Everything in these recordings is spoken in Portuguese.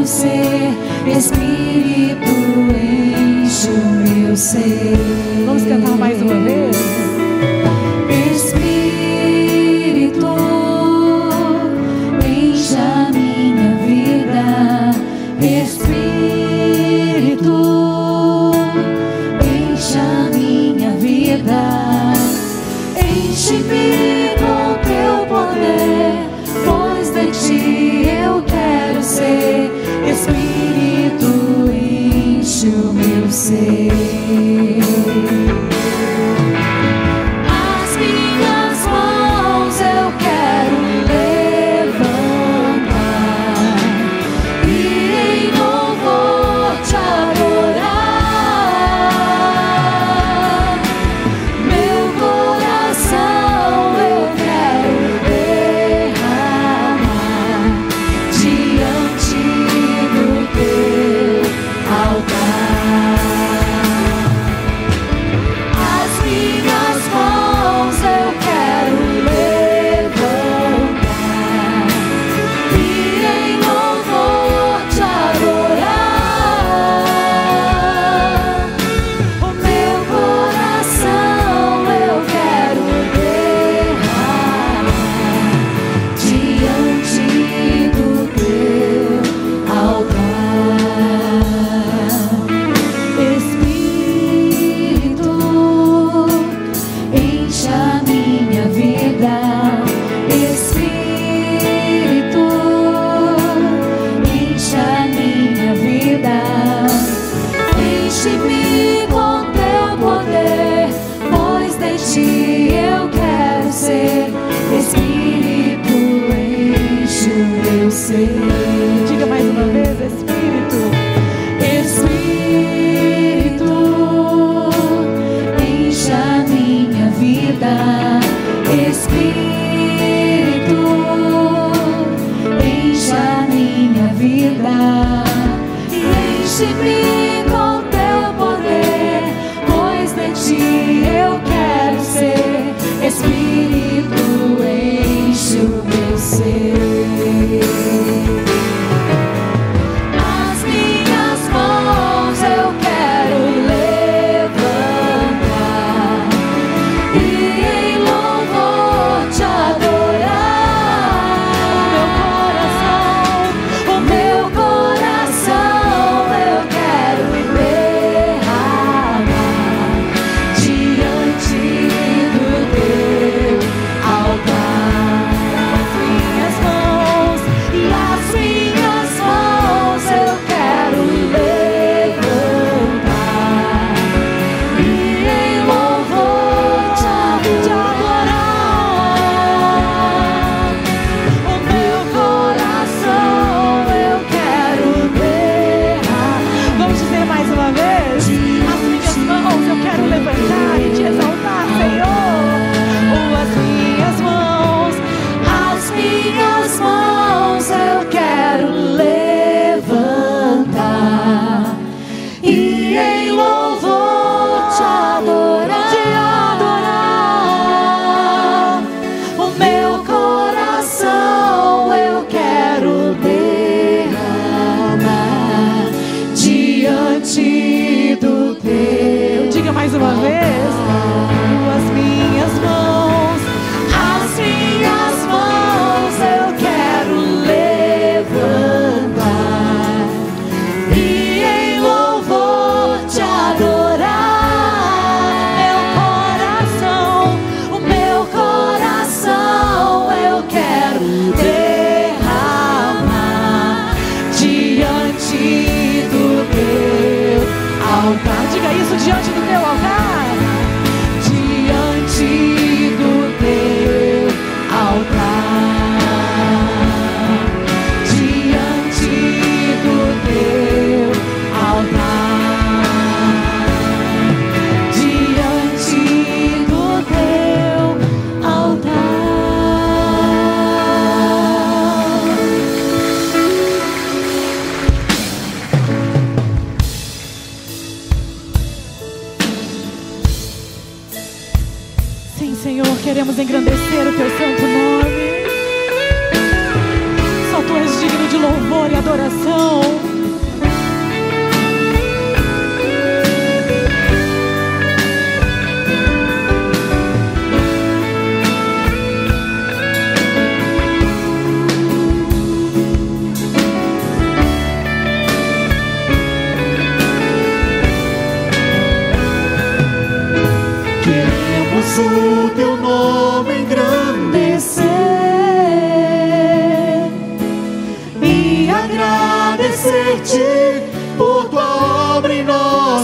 quero ser. Espírito, meu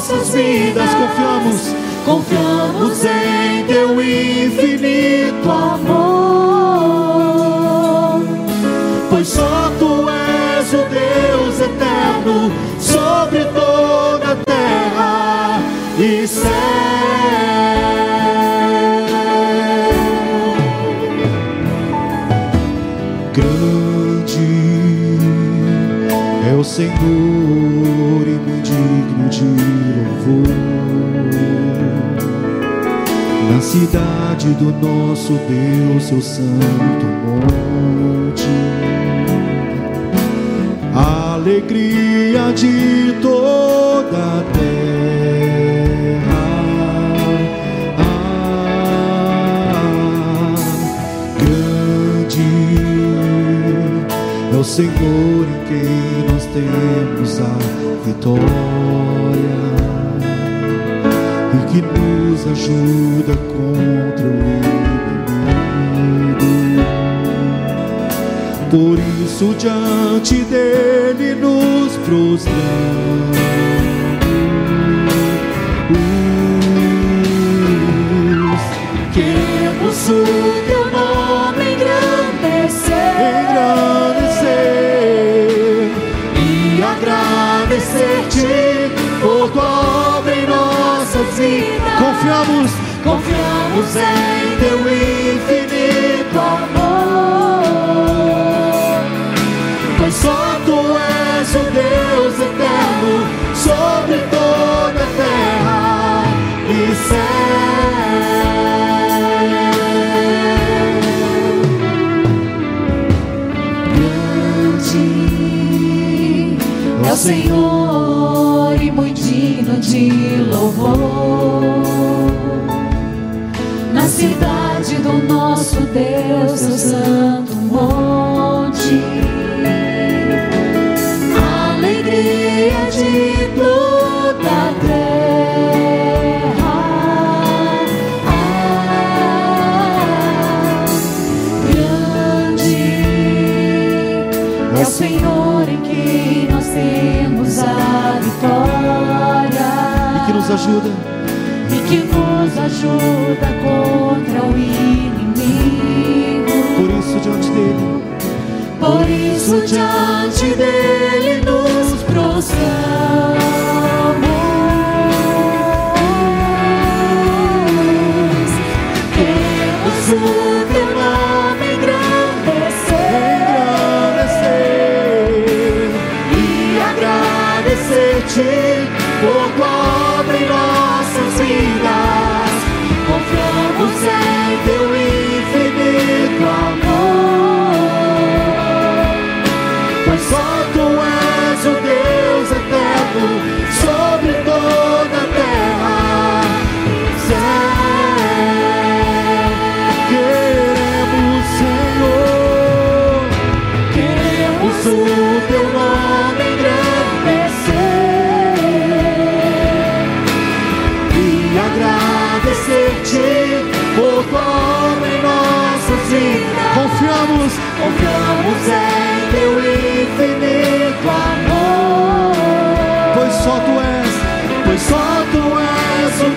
nossas vidas. Confiamos, confiamos em teu infinito amor, pois só tu és o Deus eterno sobre toda a terra e céu. Grande é o Senhor e de louvor. Na cidade do nosso Deus, seu santo monte. Alegria de toda a terra. Ah, grande é o Senhor em quem nós temos a vitória que nos ajuda contra o inimigo. Por isso diante dele nos prostramos. Queremos o Confiamos, confiamos em teu infinito amor. Pois só tu és o Deus eterno sobre toda a terra e céu. Grande é o Senhor e muito digno de louvor. Nosso Deus, seu santo monte. Alegria de toda a terra. Ah, grande é o Senhor em quem nós temos a vitória E que nos ajuda e que nos ajuda contra o inimigo. Por isso diante dele. Por isso diante dele nos prostramos.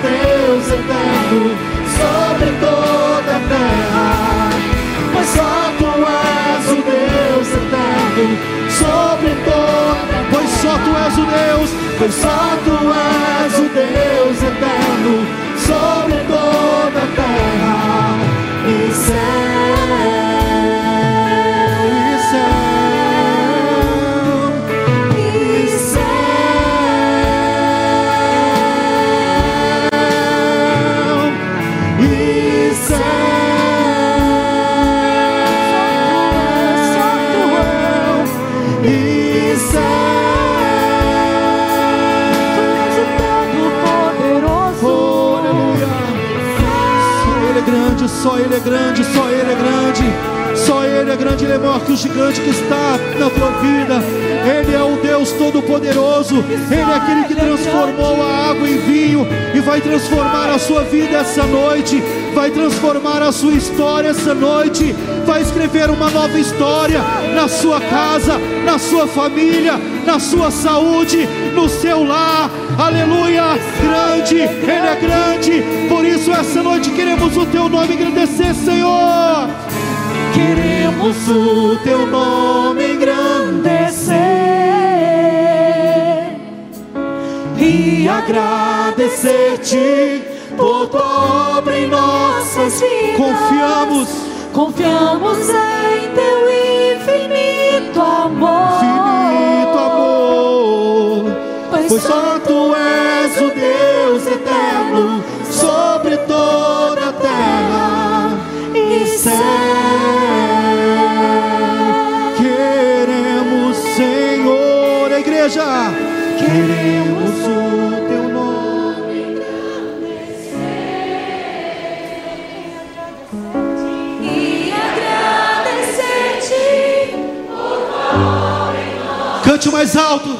Deus eterno sobre toda a terra. Pois só tu és o Deus eterno sobre toda a pois só tu és o Deus, Pois só tu és o Deus eterno é grande, só Ele é grande. Só Ele é grande, Ele é maior que o gigante que está na tua vida. Ele é o Deus Todo-Poderoso. Ele é aquele que transformou a água em vinho e vai transformar a sua vida essa noite. Vai transformar a sua história essa noite. Vai escrever uma nova história na sua casa, na sua família, na sua saúde, no seu lar. Aleluia! Grande, Ele é grande. Por isso, essa noite queremos o Teu nome agradecer, Senhor. Queremos o teu nome engrandecer e agradecer-te por obra em nossas vidas. Confiamos, confiamos em teu infinito amor. Infinito amor, pois, só tu és o Deus eterno sobre toda a terra e céu. igreja. Queremos o teu nome e agradecer-te por Cante mais alto.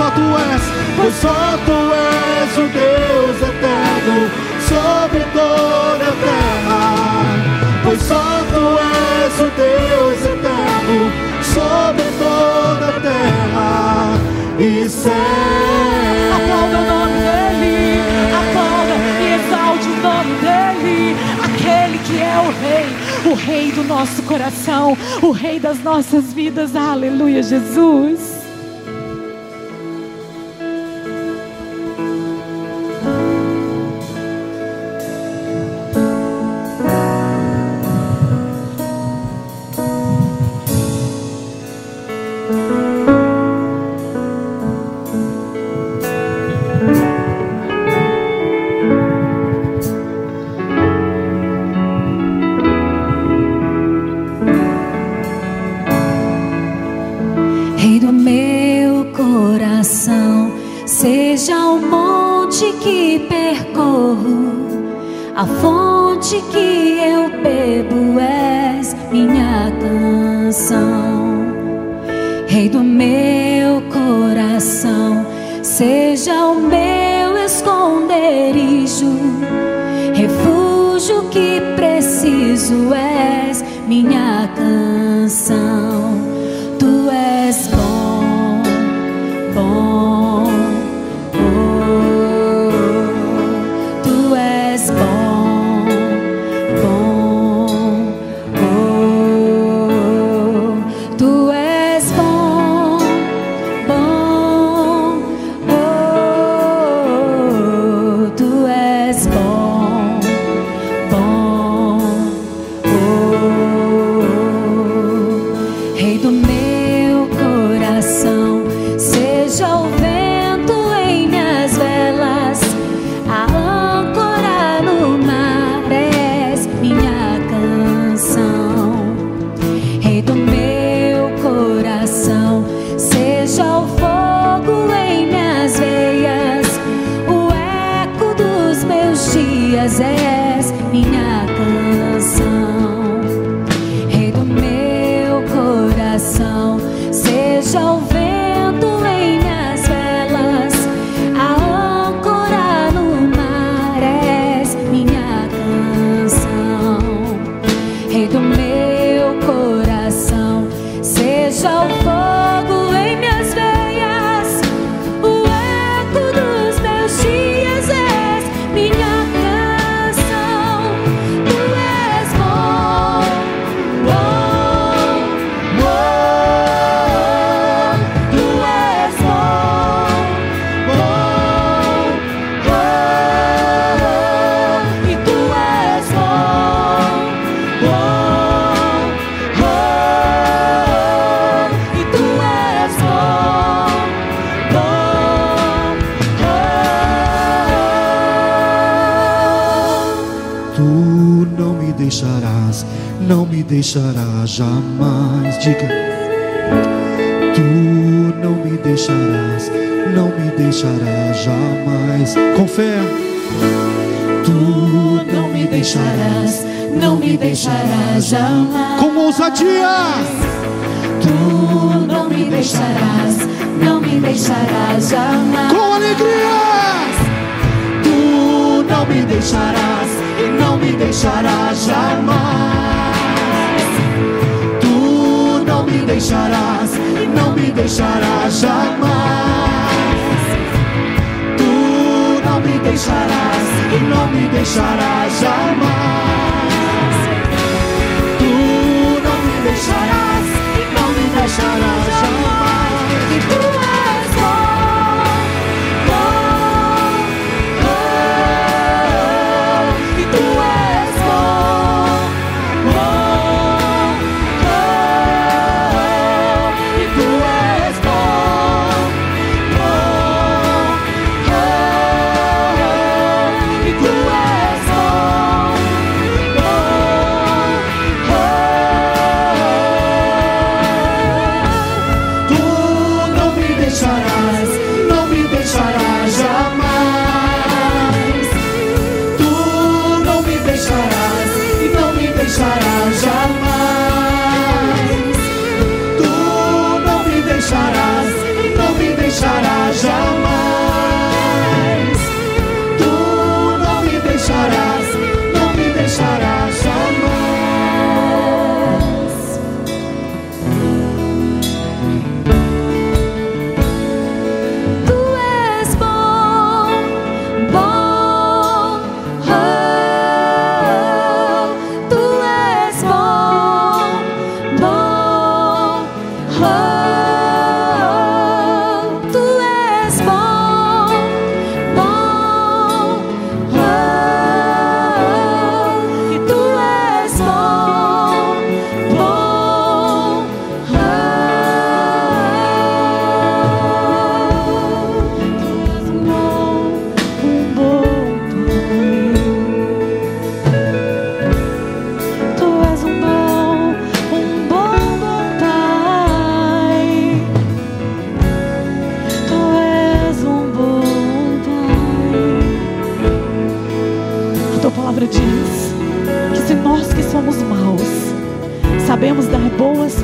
Só tu és, pois só tu és o Deus eterno sobre toda a terra. Pois só tu és o Deus eterno sobre toda a terra e céu. Aplauda o nome dele, aplauda e exalte o nome dele, aquele que é o Rei, o Rei do nosso coração, o Rei das nossas vidas. Aleluia, Jesus.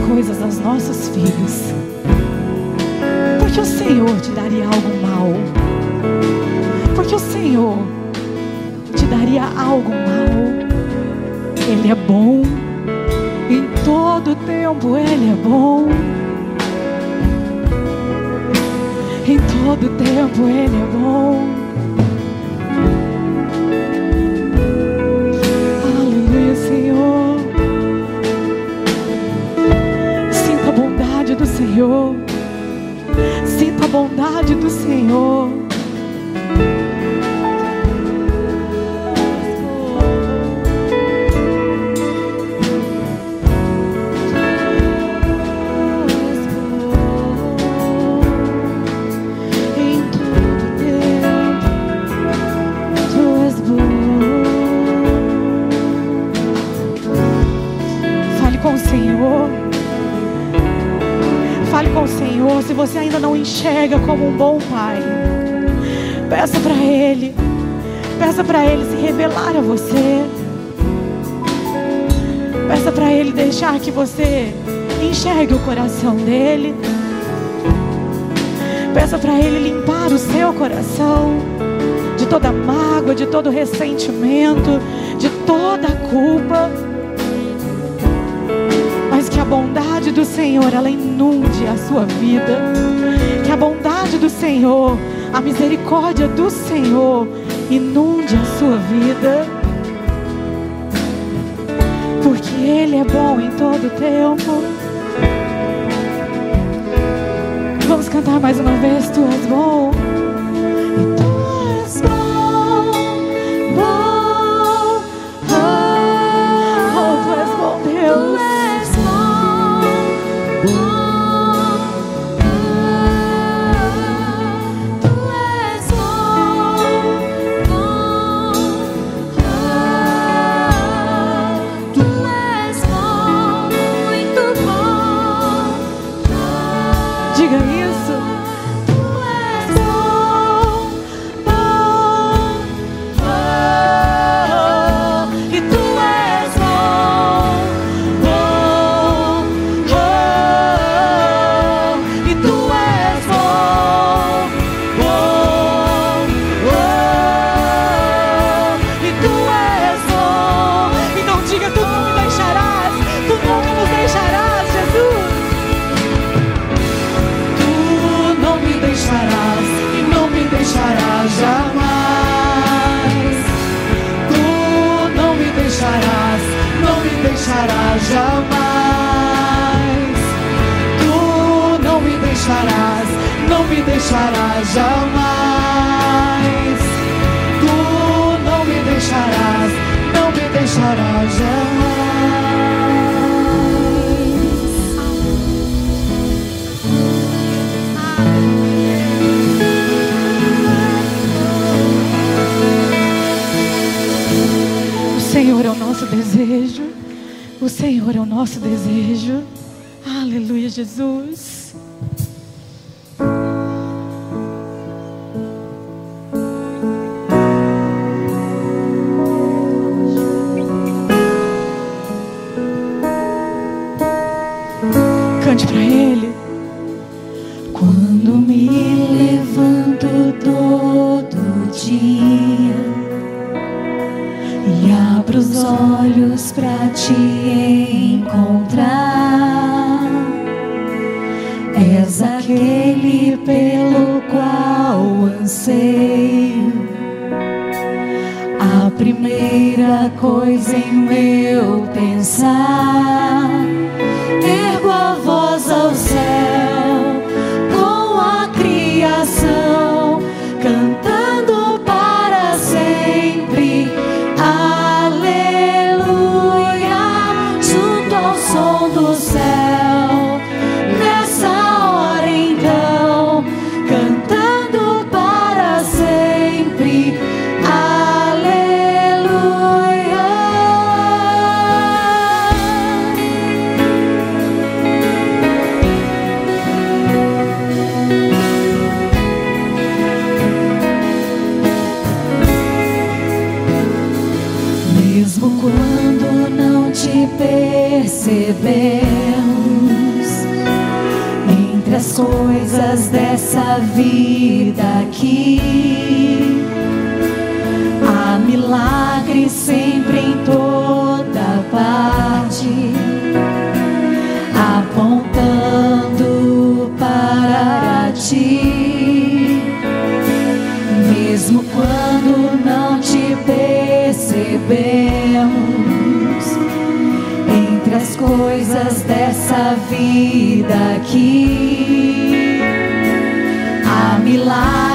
coisas aos nossos filhos. Porque o Senhor te daria algo mal. Porque o Senhor te daria algo mal. Ele é bom. Em todo tempo Ele é bom. Em todo tempo Ele é bom. Senhor. Sinta a bondade do Senhor. Enxerga como um bom pai. Peça para Ele, peça para Ele se revelar a você. Peça para Ele deixar que você enxergue o coração dele. Peça para Ele limpar o seu coração de toda mágoa, de todo ressentimento, de toda culpa. Mas que a bondade do Senhor ela inunde a sua vida a bondade do Senhor, a misericórdia do Senhor inunde a sua vida. Porque Ele é bom em todo tempo. Vamos cantar mais uma vez, Tu és bom. És aquele pelo qual anseio. A primeira coisa em meu pensar, ergo a voz aos essa vida aqui. Há milagres sempre em toda parte, apontando para ti. Mesmo quando não te percebemos, entre as coisas dessa vida aqui lá.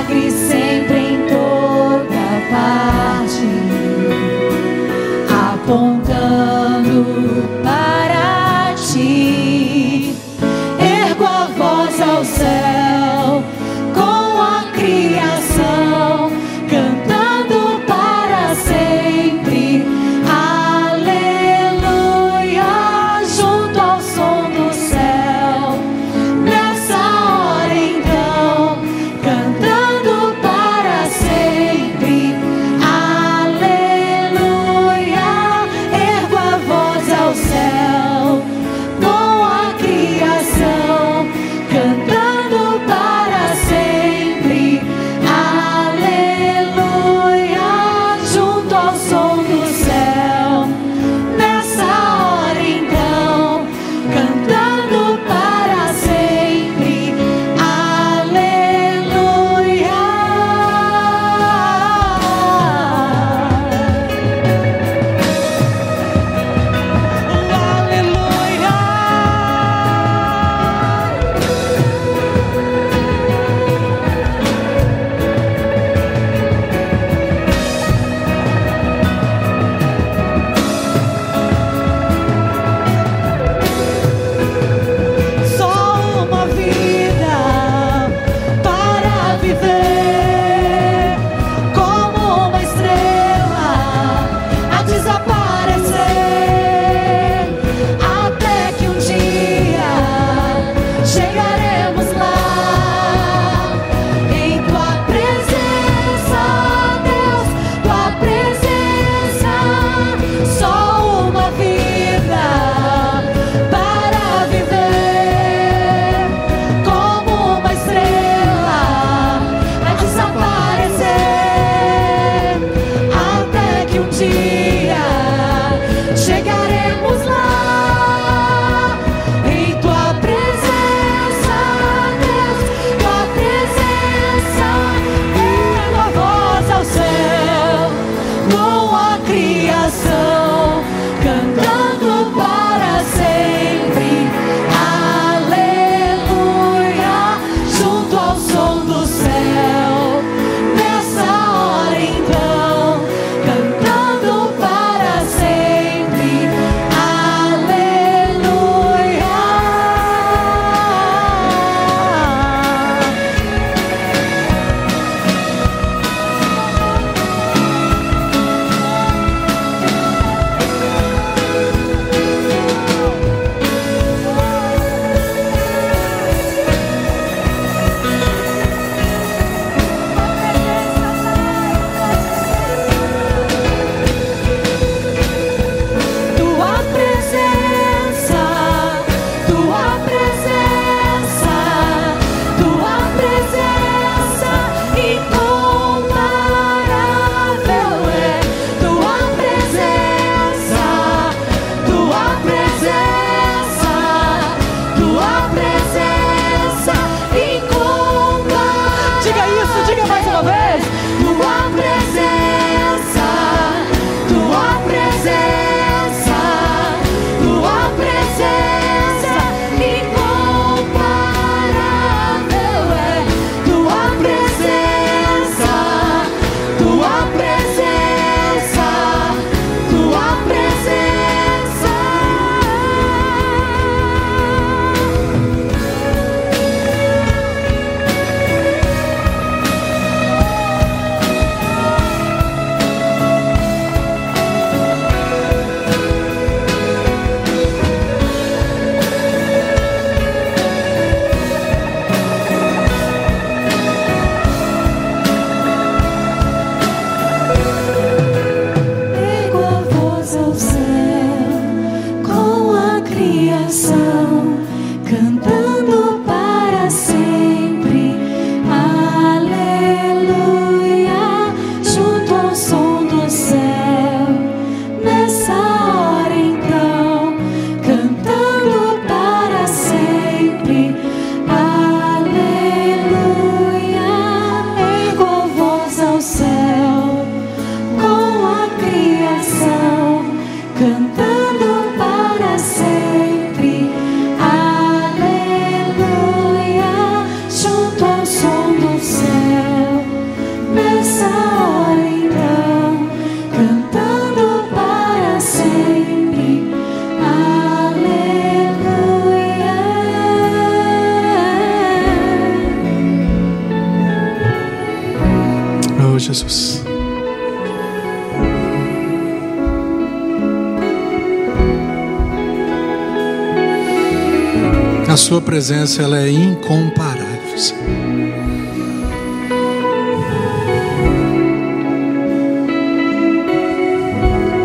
Presença ela é incomparável.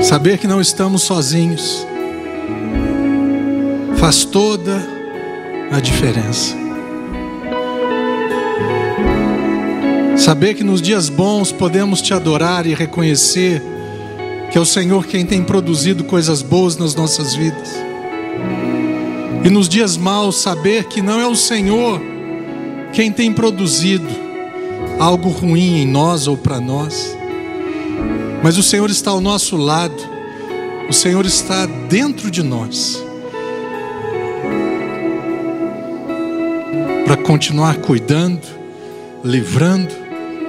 Saber que não estamos sozinhos faz toda a diferença. Saber que nos dias bons podemos te adorar e reconhecer que é o Senhor quem tem produzido coisas boas nas nossas vidas. E nos dias maus, saber que não é o Senhor quem tem produzido algo ruim em nós ou para nós mas o Senhor está ao nosso lado, o Senhor está dentro de nós. Para continuar cuidando, livrando,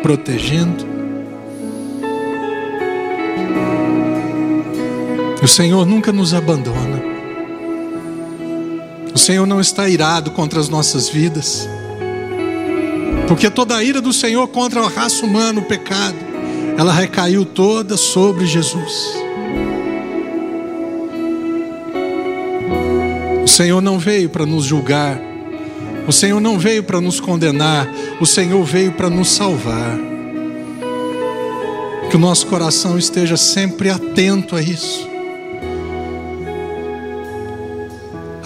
protegendo. O Senhor nunca nos abandona. Senhor não está irado contra as nossas vidas. Porque toda a ira do Senhor contra a raça humana, o pecado, ela recaiu toda sobre Jesus. O Senhor não veio para nos julgar, o Senhor não veio para nos condenar, o Senhor veio para nos salvar. Que o nosso coração esteja sempre atento a isso.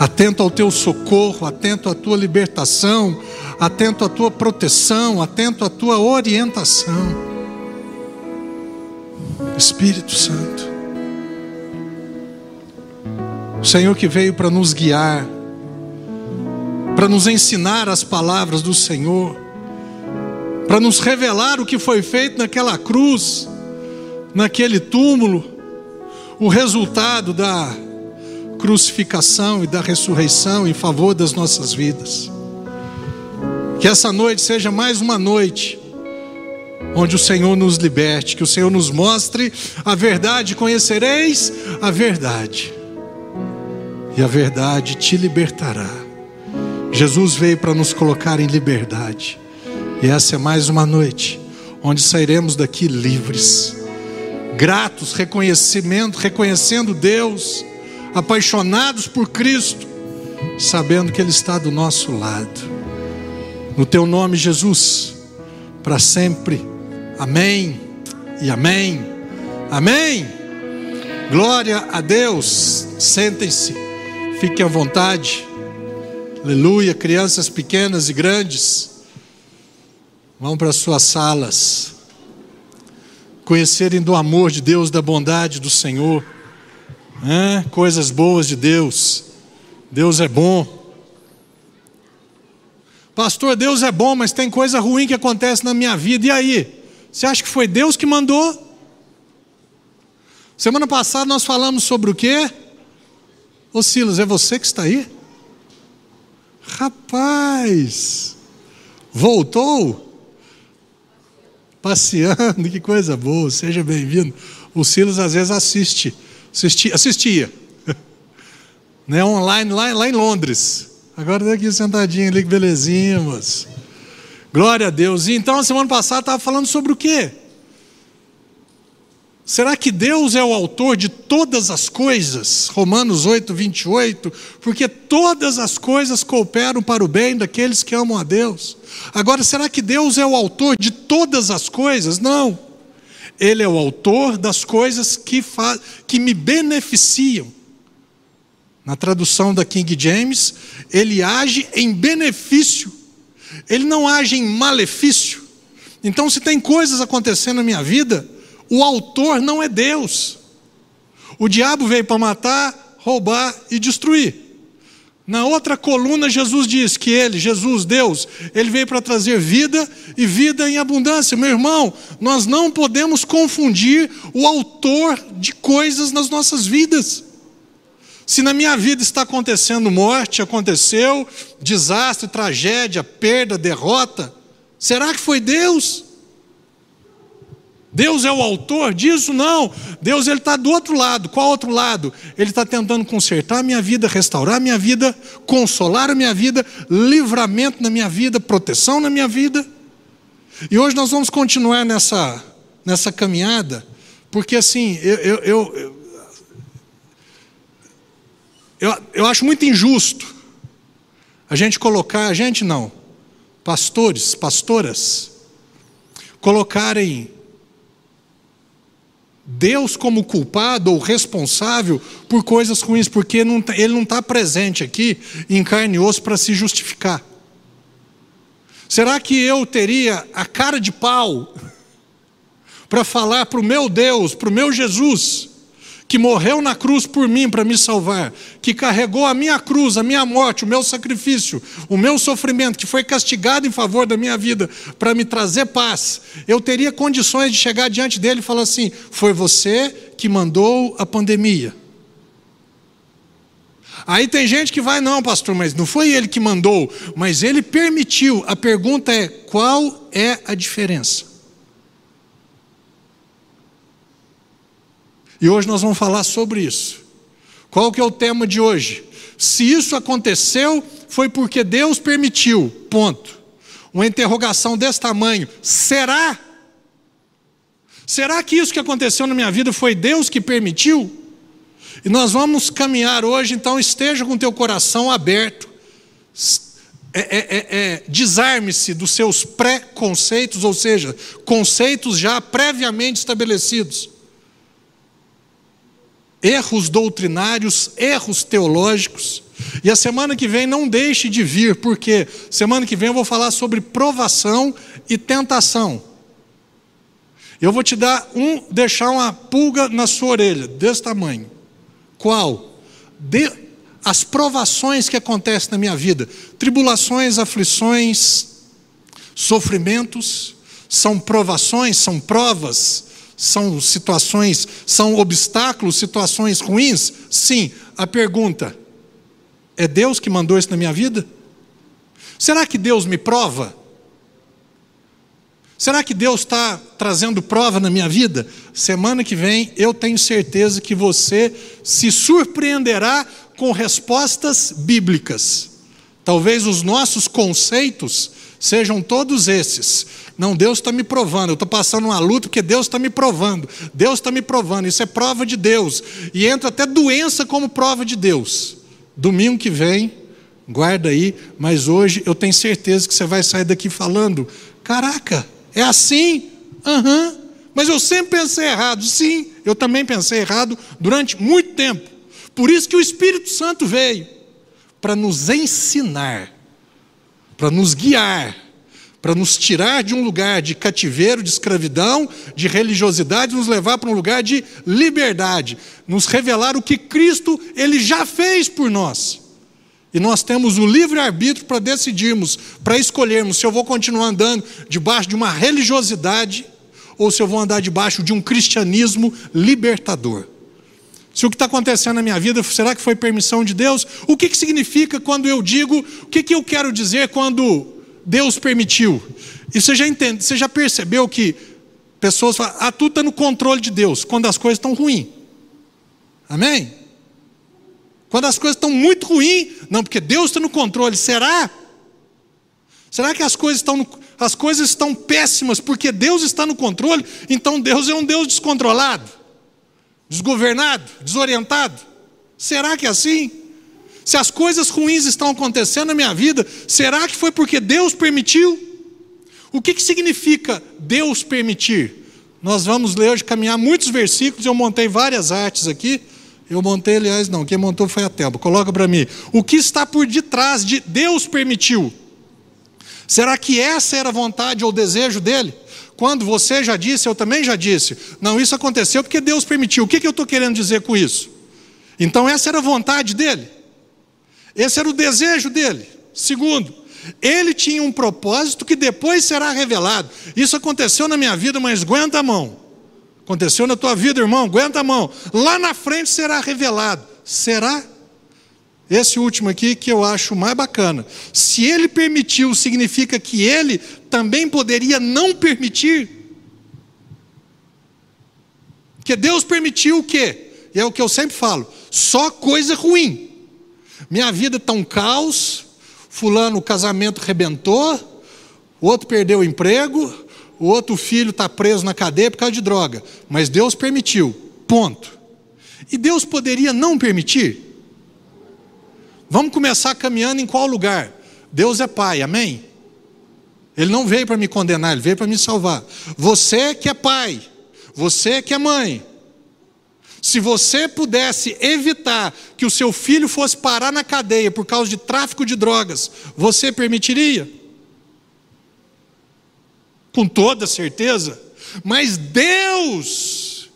Atento ao teu socorro, atento à tua libertação, atento à tua proteção, atento à tua orientação. Espírito Santo. O Senhor que veio para nos guiar, para nos ensinar as palavras do Senhor, para nos revelar o que foi feito naquela cruz, naquele túmulo, o resultado da crucificação e da ressurreição em favor das nossas vidas. Que essa noite seja mais uma noite onde o Senhor nos liberte, que o Senhor nos mostre a verdade, conhecereis a verdade, e a verdade te libertará. Jesus veio para nos colocar em liberdade, e essa é mais uma noite onde sairemos daqui livres, gratos, reconhecimento, reconhecendo Deus, apaixonados por Cristo, sabendo que Ele está do nosso lado. No teu nome, Jesus, para sempre Amém e amém. Amém. Glória a Deus. Sentem-se, fiquem à vontade. Aleluia. Crianças pequenas e grandes, vão para suas salas. Conhecerem do amor de Deus, da bondade do Senhor. É? Coisas boas de Deus. Deus é bom. Pastor, Deus é bom, mas tem coisa ruim que acontece na minha vida. E aí? Você acha que foi Deus que mandou? Semana passada nós falamos sobre o quê? Ô Silas, é você que está aí? Rapaz, voltou? Passeando, que coisa boa, seja bem-vindo. O Silas às vezes assiste, assistia, assistia. né, online lá, lá em Londres. Agora está aqui sentadinho ali, que belezinha, moço. Glória a Deus. E então, semana passada, estava falando sobre o quê? Será que Deus é o autor de todas as coisas? Romanos 8, 28. Porque todas as coisas cooperam para o bem daqueles que amam a Deus. Agora, será que Deus é o autor de todas as coisas? Não. Ele é o autor das coisas que, que me beneficiam. Na tradução da King James, ele age em benefício ele não age em malefício. Então, se tem coisas acontecendo na minha vida, o autor não é Deus. O diabo veio para matar, roubar e destruir. Na outra coluna, Jesus diz que ele, Jesus, Deus, ele veio para trazer vida e vida em abundância. Meu irmão, nós não podemos confundir o autor de coisas nas nossas vidas. Se na minha vida está acontecendo morte, aconteceu desastre, tragédia, perda, derrota, será que foi Deus? Deus é o autor disso? Não. Deus ele está do outro lado. Qual outro lado? Ele está tentando consertar a minha vida, restaurar a minha vida, consolar a minha vida, livramento na minha vida, proteção na minha vida. E hoje nós vamos continuar nessa nessa caminhada, porque assim, eu, eu, eu, eu, eu acho muito injusto a gente colocar, a gente não, pastores, pastoras, colocarem Deus como culpado ou responsável por coisas ruins, porque não, tá, ele não está presente aqui em carne e osso para se justificar. Será que eu teria a cara de pau para falar para o meu Deus, para o meu Jesus, que morreu na cruz por mim para me salvar, que carregou a minha cruz, a minha morte, o meu sacrifício, o meu sofrimento, que foi castigado em favor da minha vida para me trazer paz, eu teria condições de chegar diante dele e falar assim: foi você que mandou a pandemia. Aí tem gente que vai, não, pastor, mas não foi ele que mandou, mas ele permitiu. A pergunta é: qual é a diferença? E hoje nós vamos falar sobre isso. Qual que é o tema de hoje? Se isso aconteceu, foi porque Deus permitiu. Ponto. Uma interrogação desse tamanho. Será? Será que isso que aconteceu na minha vida foi Deus que permitiu? E nós vamos caminhar hoje, então esteja com teu coração aberto. É, é, é, é Desarme-se dos seus pré-conceitos, ou seja, conceitos já previamente estabelecidos erros doutrinários, erros teológicos. E a semana que vem não deixe de vir, porque semana que vem eu vou falar sobre provação e tentação. Eu vou te dar um, deixar uma pulga na sua orelha, desse tamanho. Qual? De, as provações que acontecem na minha vida, tribulações, aflições, sofrimentos, são provações, são provas são situações, são obstáculos, situações ruins? Sim. A pergunta: é Deus que mandou isso na minha vida? Será que Deus me prova? Será que Deus está trazendo prova na minha vida? Semana que vem eu tenho certeza que você se surpreenderá com respostas bíblicas. Talvez os nossos conceitos sejam todos esses. Não, Deus está me provando, eu estou passando uma luta porque Deus está me provando. Deus está me provando, isso é prova de Deus. E entra até doença como prova de Deus. Domingo que vem, guarda aí, mas hoje eu tenho certeza que você vai sair daqui falando: caraca, é assim? Aham. Uhum. Mas eu sempre pensei errado. Sim, eu também pensei errado durante muito tempo. Por isso que o Espírito Santo veio para nos ensinar para nos guiar, para nos tirar de um lugar de cativeiro, de escravidão, de religiosidade, nos levar para um lugar de liberdade, nos revelar o que Cristo ele já fez por nós. E nós temos o livre arbítrio para decidirmos, para escolhermos se eu vou continuar andando debaixo de uma religiosidade ou se eu vou andar debaixo de um cristianismo libertador. Se o que está acontecendo na minha vida, será que foi permissão de Deus? O que, que significa quando eu digo, o que, que eu quero dizer quando Deus permitiu? E você já entende, você já percebeu que pessoas falam, ah, tudo está no controle de Deus, quando as coisas estão ruins. Amém? Quando as coisas estão muito ruins, não, porque Deus está no controle. Será? Será que as coisas estão no, as coisas estão péssimas porque Deus está no controle? Então Deus é um Deus descontrolado? desgovernado, desorientado? Será que é assim? Se as coisas ruins estão acontecendo na minha vida, será que foi porque Deus permitiu? O que, que significa Deus permitir? Nós vamos ler hoje, caminhar muitos versículos, eu montei várias artes aqui. Eu montei, aliás, não, quem montou foi a Telba. Coloca para mim. O que está por detrás de Deus permitiu? Será que essa era a vontade ou desejo dele? Quando você já disse, eu também já disse. Não, isso aconteceu porque Deus permitiu. O que, que eu estou querendo dizer com isso? Então, essa era a vontade dele. Esse era o desejo dele. Segundo, ele tinha um propósito que depois será revelado. Isso aconteceu na minha vida, mas aguenta a mão. Aconteceu na tua vida, irmão, aguenta a mão. Lá na frente será revelado. Será? Esse último aqui que eu acho mais bacana. Se ele permitiu, significa que ele também poderia não permitir. Porque Deus permitiu o quê? E é o que eu sempre falo: só coisa ruim. Minha vida está um caos. Fulano, o casamento rebentou. O outro perdeu o emprego. o outro filho está preso na cadeia por causa de droga, mas Deus permitiu. Ponto. E Deus poderia não permitir? Vamos começar caminhando em qual lugar? Deus é Pai, amém? Ele não veio para me condenar, ele veio para me salvar. Você que é pai, você que é mãe, se você pudesse evitar que o seu filho fosse parar na cadeia por causa de tráfico de drogas, você permitiria? Com toda certeza. Mas Deus,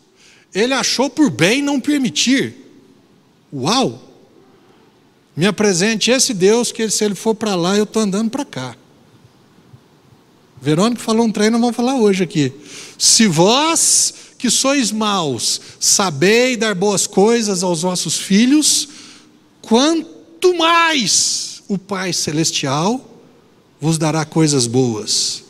Ele achou por bem não permitir. Uau! Me apresente esse Deus que se ele for para lá, eu estou andando para cá. Verônica falou um trem, nós vamos falar hoje aqui. Se vós que sois maus, sabei dar boas coisas aos vossos filhos, quanto mais o Pai Celestial vos dará coisas boas.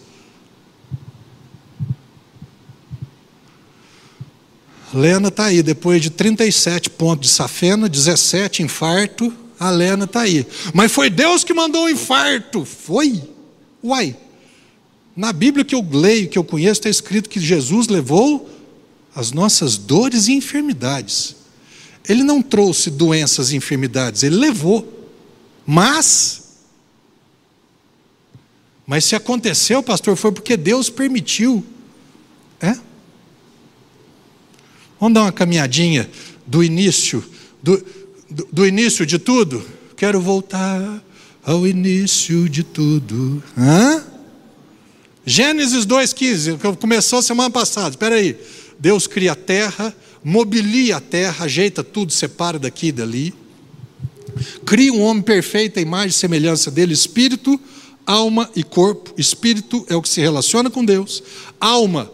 Lena está aí, depois de 37 pontos de safena, 17 infarto, a Lena está aí. Mas foi Deus que mandou o infarto. Foi? Uai. Na Bíblia que eu leio, que eu conheço, está escrito que Jesus levou as nossas dores e enfermidades. Ele não trouxe doenças e enfermidades, ele levou. Mas, mas se aconteceu, pastor, foi porque Deus permitiu. É? Vamos dar uma caminhadinha do início, do, do, do início de tudo? Quero voltar ao início de tudo. Hã? Gênesis 2,15, que começou semana passada, espera aí. Deus cria a terra, mobilia a terra, ajeita tudo, separa daqui e dali. Cria um homem perfeito, a imagem e semelhança dele, espírito, alma e corpo. Espírito é o que se relaciona com Deus. Alma,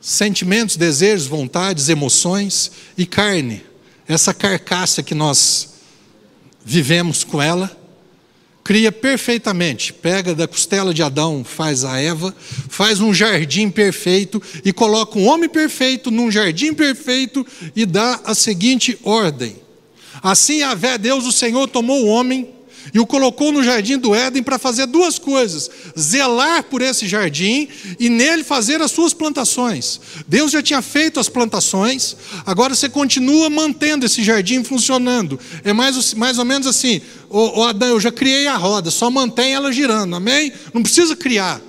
sentimentos, desejos, vontades, emoções. E carne, essa carcaça que nós vivemos com ela cria perfeitamente. Pega da costela de Adão, faz a Eva, faz um jardim perfeito e coloca um homem perfeito num jardim perfeito e dá a seguinte ordem: Assim, a vé Deus, o Senhor, tomou o homem e o colocou no jardim do Éden para fazer duas coisas: zelar por esse jardim e nele fazer as suas plantações. Deus já tinha feito as plantações, agora você continua mantendo esse jardim funcionando. É mais, mais ou menos assim: ô Adão, eu já criei a roda, só mantém ela girando, amém? Não precisa criar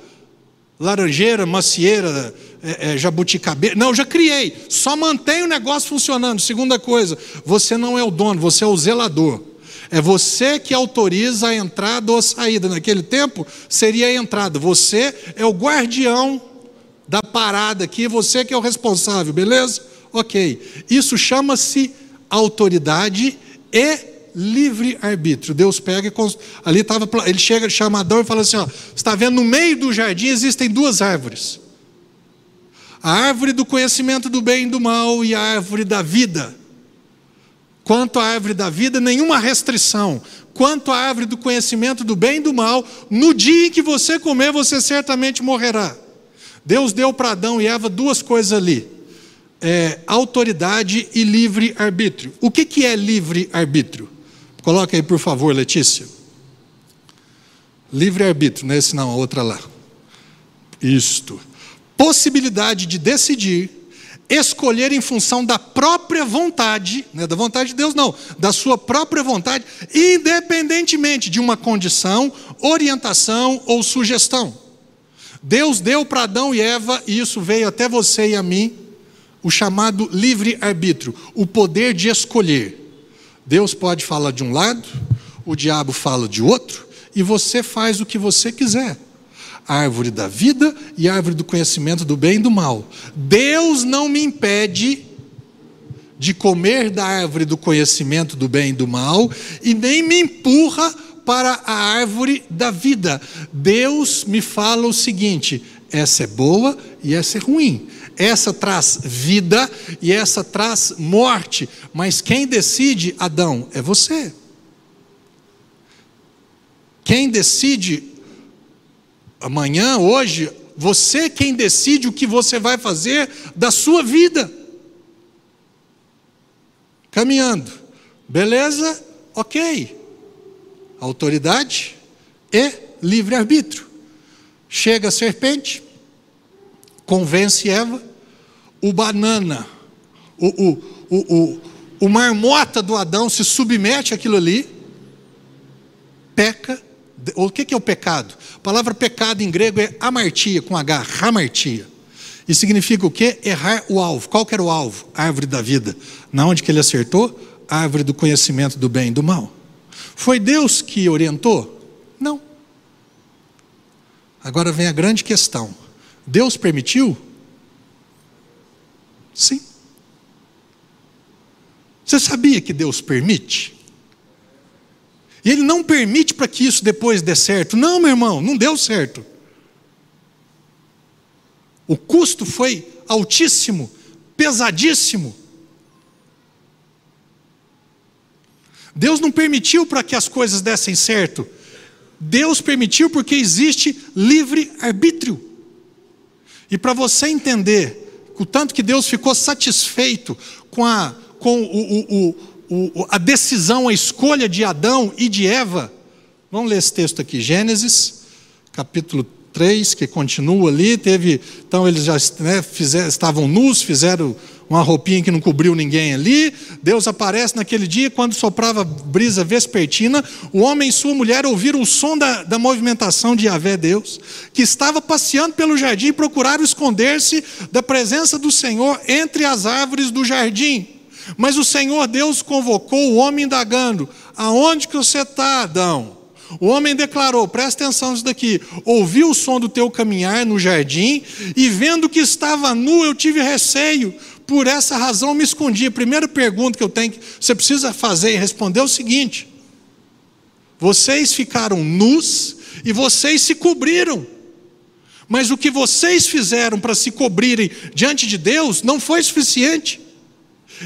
laranjeira, macieira, é, é, jabuticabeira. Não, já criei. Só mantém o negócio funcionando. Segunda coisa, você não é o dono, você é o zelador. É você que autoriza a entrada ou a saída. Naquele tempo seria a entrada. Você é o guardião da parada aqui, você que é o responsável, beleza? Ok. Isso chama-se autoridade e livre-arbítrio. Deus pega e ali estava, ele chega, chama Adão e fala assim: ó, está vendo no meio do jardim existem duas árvores. A árvore do conhecimento do bem e do mal e a árvore da vida. Quanto à árvore da vida, nenhuma restrição. Quanto à árvore do conhecimento do bem e do mal, no dia em que você comer, você certamente morrerá. Deus deu para Adão e Eva duas coisas ali: é, autoridade e livre-arbítrio. O que, que é livre-arbítrio? Coloca aí, por favor, Letícia. Livre-arbítrio, não é esse não, a outra lá. Isto. Possibilidade de decidir escolher em função da própria vontade, não é da vontade de Deus, não, da sua própria vontade, independentemente de uma condição, orientação ou sugestão. Deus deu para Adão e Eva, e isso veio até você e a mim, o chamado livre-arbítrio, o poder de escolher. Deus pode falar de um lado, o diabo fala de outro, e você faz o que você quiser árvore da vida e árvore do conhecimento do bem e do mal. Deus não me impede de comer da árvore do conhecimento do bem e do mal e nem me empurra para a árvore da vida. Deus me fala o seguinte: essa é boa e essa é ruim. Essa traz vida e essa traz morte. Mas quem decide, Adão, é você. Quem decide amanhã, hoje, você quem decide o que você vai fazer da sua vida. Caminhando. Beleza? Ok. Autoridade e livre-arbítrio. Chega a serpente, convence Eva, o banana, o, o, o, o, o marmota do Adão se submete àquilo ali, peca. O que é o pecado? A palavra pecado em grego é amartia, com H, hamartia. E significa o quê? Errar o alvo. Qual que era o alvo? árvore da vida. Na onde que ele acertou? árvore do conhecimento do bem e do mal. Foi Deus que orientou? Não. Agora vem a grande questão. Deus permitiu? Sim. Você sabia que Deus permite? E Ele não permite para que isso depois dê certo. Não, meu irmão, não deu certo. O custo foi altíssimo, pesadíssimo. Deus não permitiu para que as coisas dessem certo. Deus permitiu porque existe livre arbítrio. E para você entender o tanto que Deus ficou satisfeito com a, com o, o, o, a decisão, a escolha de Adão e de Eva, vamos ler esse texto aqui, Gênesis, capítulo 3, que continua ali, teve, então eles já né, fizeram, estavam nus, fizeram uma roupinha que não cobriu ninguém ali. Deus aparece naquele dia, quando soprava brisa vespertina, o homem e sua mulher ouviram o som da, da movimentação de Yahvé Deus, que estava passeando pelo jardim e procuraram esconder-se da presença do Senhor entre as árvores do jardim. Mas o Senhor Deus convocou o homem indagando: Aonde que você está, Adão? O homem declarou: presta atenção nisso daqui. Ouvi o som do teu caminhar no jardim, e vendo que estava nu, eu tive receio. Por essa razão me escondi. A primeira pergunta que eu tenho que você precisa fazer e responder é o seguinte: vocês ficaram nus e vocês se cobriram. Mas o que vocês fizeram para se cobrirem diante de Deus não foi suficiente.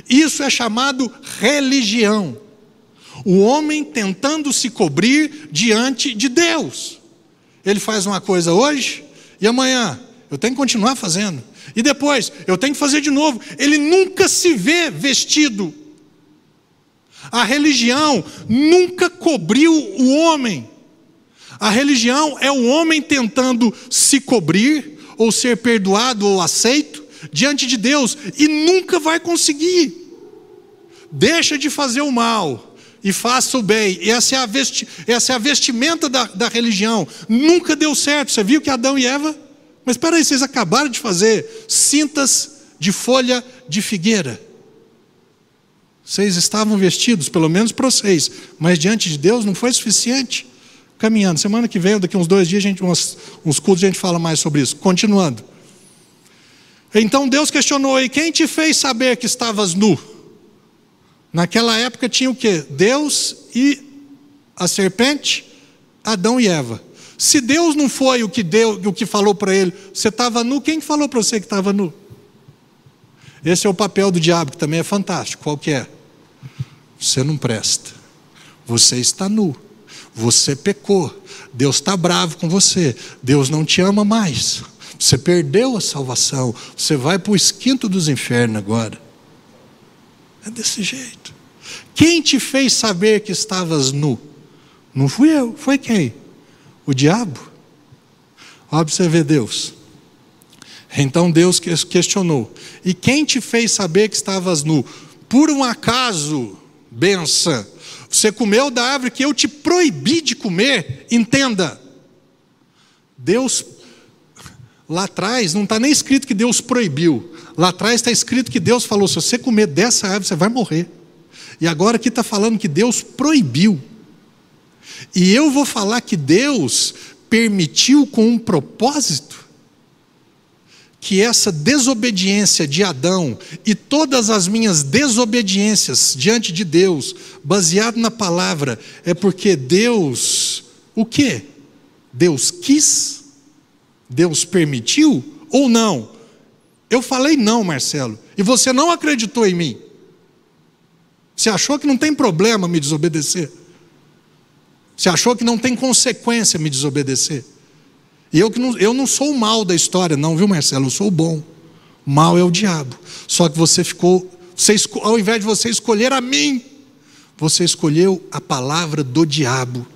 Isso é chamado religião. O homem tentando se cobrir diante de Deus. Ele faz uma coisa hoje e amanhã eu tenho que continuar fazendo. E depois eu tenho que fazer de novo. Ele nunca se vê vestido. A religião nunca cobriu o homem. A religião é o homem tentando se cobrir, ou ser perdoado ou aceito diante de Deus, e nunca vai conseguir. Deixa de fazer o mal e faça o bem. Essa é a, vesti essa é a vestimenta da, da religião. Nunca deu certo. Você viu que Adão e Eva? Mas espera aí, vocês acabaram de fazer cintas de folha de figueira. Vocês estavam vestidos, pelo menos para vocês, mas diante de Deus não foi suficiente. Caminhando. Semana que vem, daqui uns dois dias, gente, uns, uns cultos, a gente fala mais sobre isso. Continuando. Então Deus questionou: e quem te fez saber que estavas nu? Naquela época tinha o que? Deus e a serpente, Adão e Eva. Se Deus não foi o que deu, o que falou para ele, você estava nu, quem falou para você que estava nu? Esse é o papel do diabo, que também é fantástico. Qual que é? Você não presta. Você está nu. Você pecou. Deus está bravo com você. Deus não te ama mais. Você perdeu a salvação. Você vai para o esquinto dos infernos agora. É desse jeito. Quem te fez saber que estavas nu? Não fui eu, foi quem? O diabo. Observe Deus. Então Deus questionou: E quem te fez saber que estavas nu? Por um acaso, benção, você comeu da árvore que eu te proibi de comer? Entenda. Deus, lá atrás, não está nem escrito que Deus proibiu. Lá atrás está escrito que Deus falou: se você comer dessa árvore, você vai morrer. E agora aqui está falando que Deus proibiu. E eu vou falar que Deus permitiu com um propósito que essa desobediência de Adão e todas as minhas desobediências diante de Deus, baseado na palavra, é porque Deus, o quê? Deus quis? Deus permitiu ou não? Eu falei não, Marcelo, e você não acreditou em mim. Você achou que não tem problema me desobedecer? Você achou que não tem consequência me desobedecer? E eu, que não, eu não sou o mal da história, não, viu, Marcelo? Eu sou o bom. O mal é o diabo. Só que você ficou, você, ao invés de você escolher a mim, você escolheu a palavra do diabo.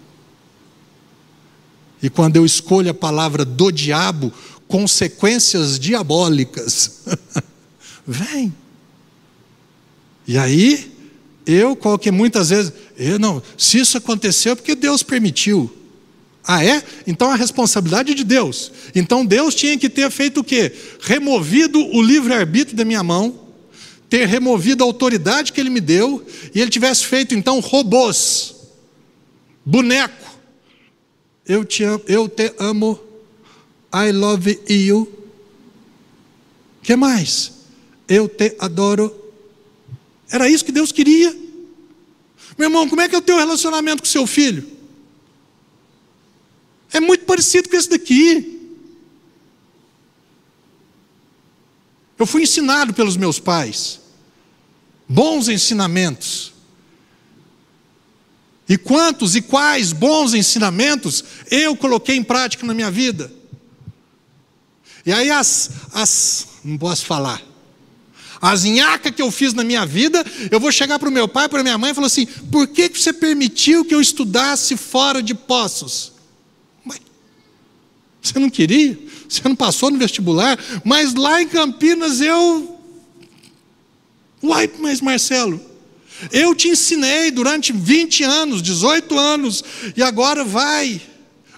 E quando eu escolho a palavra do diabo, consequências diabólicas. Vem. E aí, eu coloquei muitas vezes, eu não, se isso aconteceu é porque Deus permitiu. Ah, é? Então a responsabilidade é de Deus. Então Deus tinha que ter feito o quê? Removido o livre-arbítrio da minha mão, ter removido a autoridade que Ele me deu, e Ele tivesse feito então robôs, boneco. Eu te amo, eu te amo, I love you. que mais? Eu te adoro. Era isso que Deus queria. Meu irmão, como é que é o teu relacionamento com seu filho? É muito parecido com esse daqui. Eu fui ensinado pelos meus pais. Bons ensinamentos. E quantos e quais bons ensinamentos eu coloquei em prática na minha vida? E aí as, as não posso falar, as nhacas que eu fiz na minha vida, eu vou chegar para o meu pai, para minha mãe e falar assim: por que, que você permitiu que eu estudasse fora de poços? Você não queria, você não passou no vestibular, mas lá em Campinas eu. Uai, mas Marcelo, eu te ensinei durante 20 anos, 18 anos, e agora vai,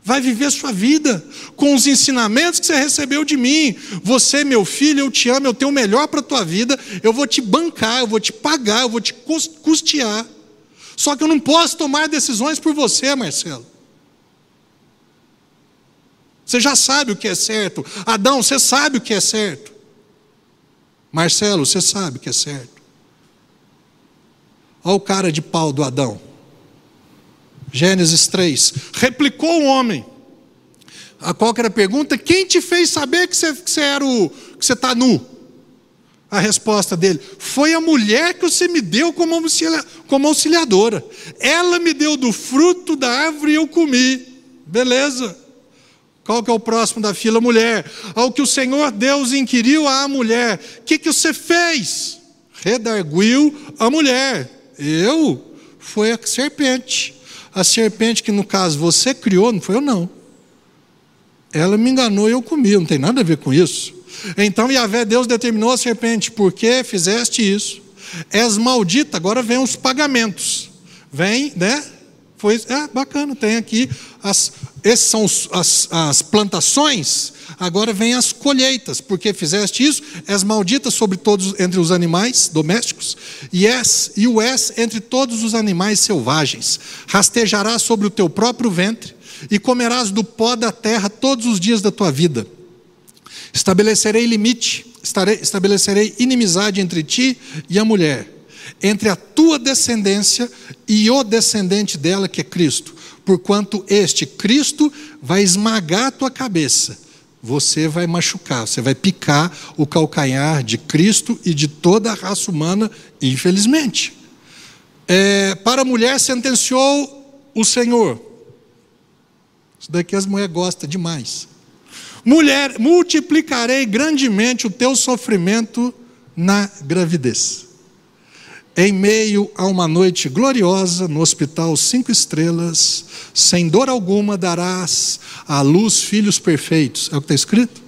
vai viver sua vida com os ensinamentos que você recebeu de mim. Você, meu filho, eu te amo, eu tenho o melhor para a tua vida, eu vou te bancar, eu vou te pagar, eu vou te custear. Só que eu não posso tomar decisões por você, Marcelo. Você já sabe o que é certo. Adão, você sabe o que é certo. Marcelo, você sabe o que é certo. Olha o cara de pau do Adão. Gênesis 3. Replicou o homem. A qual era a pergunta? Quem te fez saber que você, que você era o. que você está nu? A resposta dele: Foi a mulher que você me deu como, como auxiliadora. Ela me deu do fruto da árvore e eu comi. Beleza. Qual que é o próximo da fila? Mulher. Ao que o Senhor Deus inquiriu à mulher: O que, que você fez? Redarguiu a mulher. Eu? Foi a serpente. A serpente que, no caso, você criou, não foi eu, não. Ela me enganou e eu comi, não tem nada a ver com isso. Então Yahvé, Deus determinou a serpente: Por que fizeste isso? És maldita, agora vem os pagamentos. Vem, né? Foi, é bacana, tem aqui as, esses são os, as, as plantações, agora vem as colheitas, porque fizeste isso, és maldita sobre todos entre os animais domésticos, e és e o és entre todos os animais selvagens. Rastejarás sobre o teu próprio ventre e comerás do pó da terra todos os dias da tua vida. Estabelecerei limite, estabelecerei inimizade entre ti e a mulher entre a tua descendência e o descendente dela, que é Cristo. Porquanto este Cristo vai esmagar a tua cabeça, você vai machucar, você vai picar o calcanhar de Cristo e de toda a raça humana, infelizmente. É, para a mulher sentenciou o Senhor. Isso daqui as mulheres gostam demais. Mulher, multiplicarei grandemente o teu sofrimento na gravidez. Em meio a uma noite gloriosa no hospital cinco estrelas, sem dor alguma darás à luz filhos perfeitos. É o que está escrito?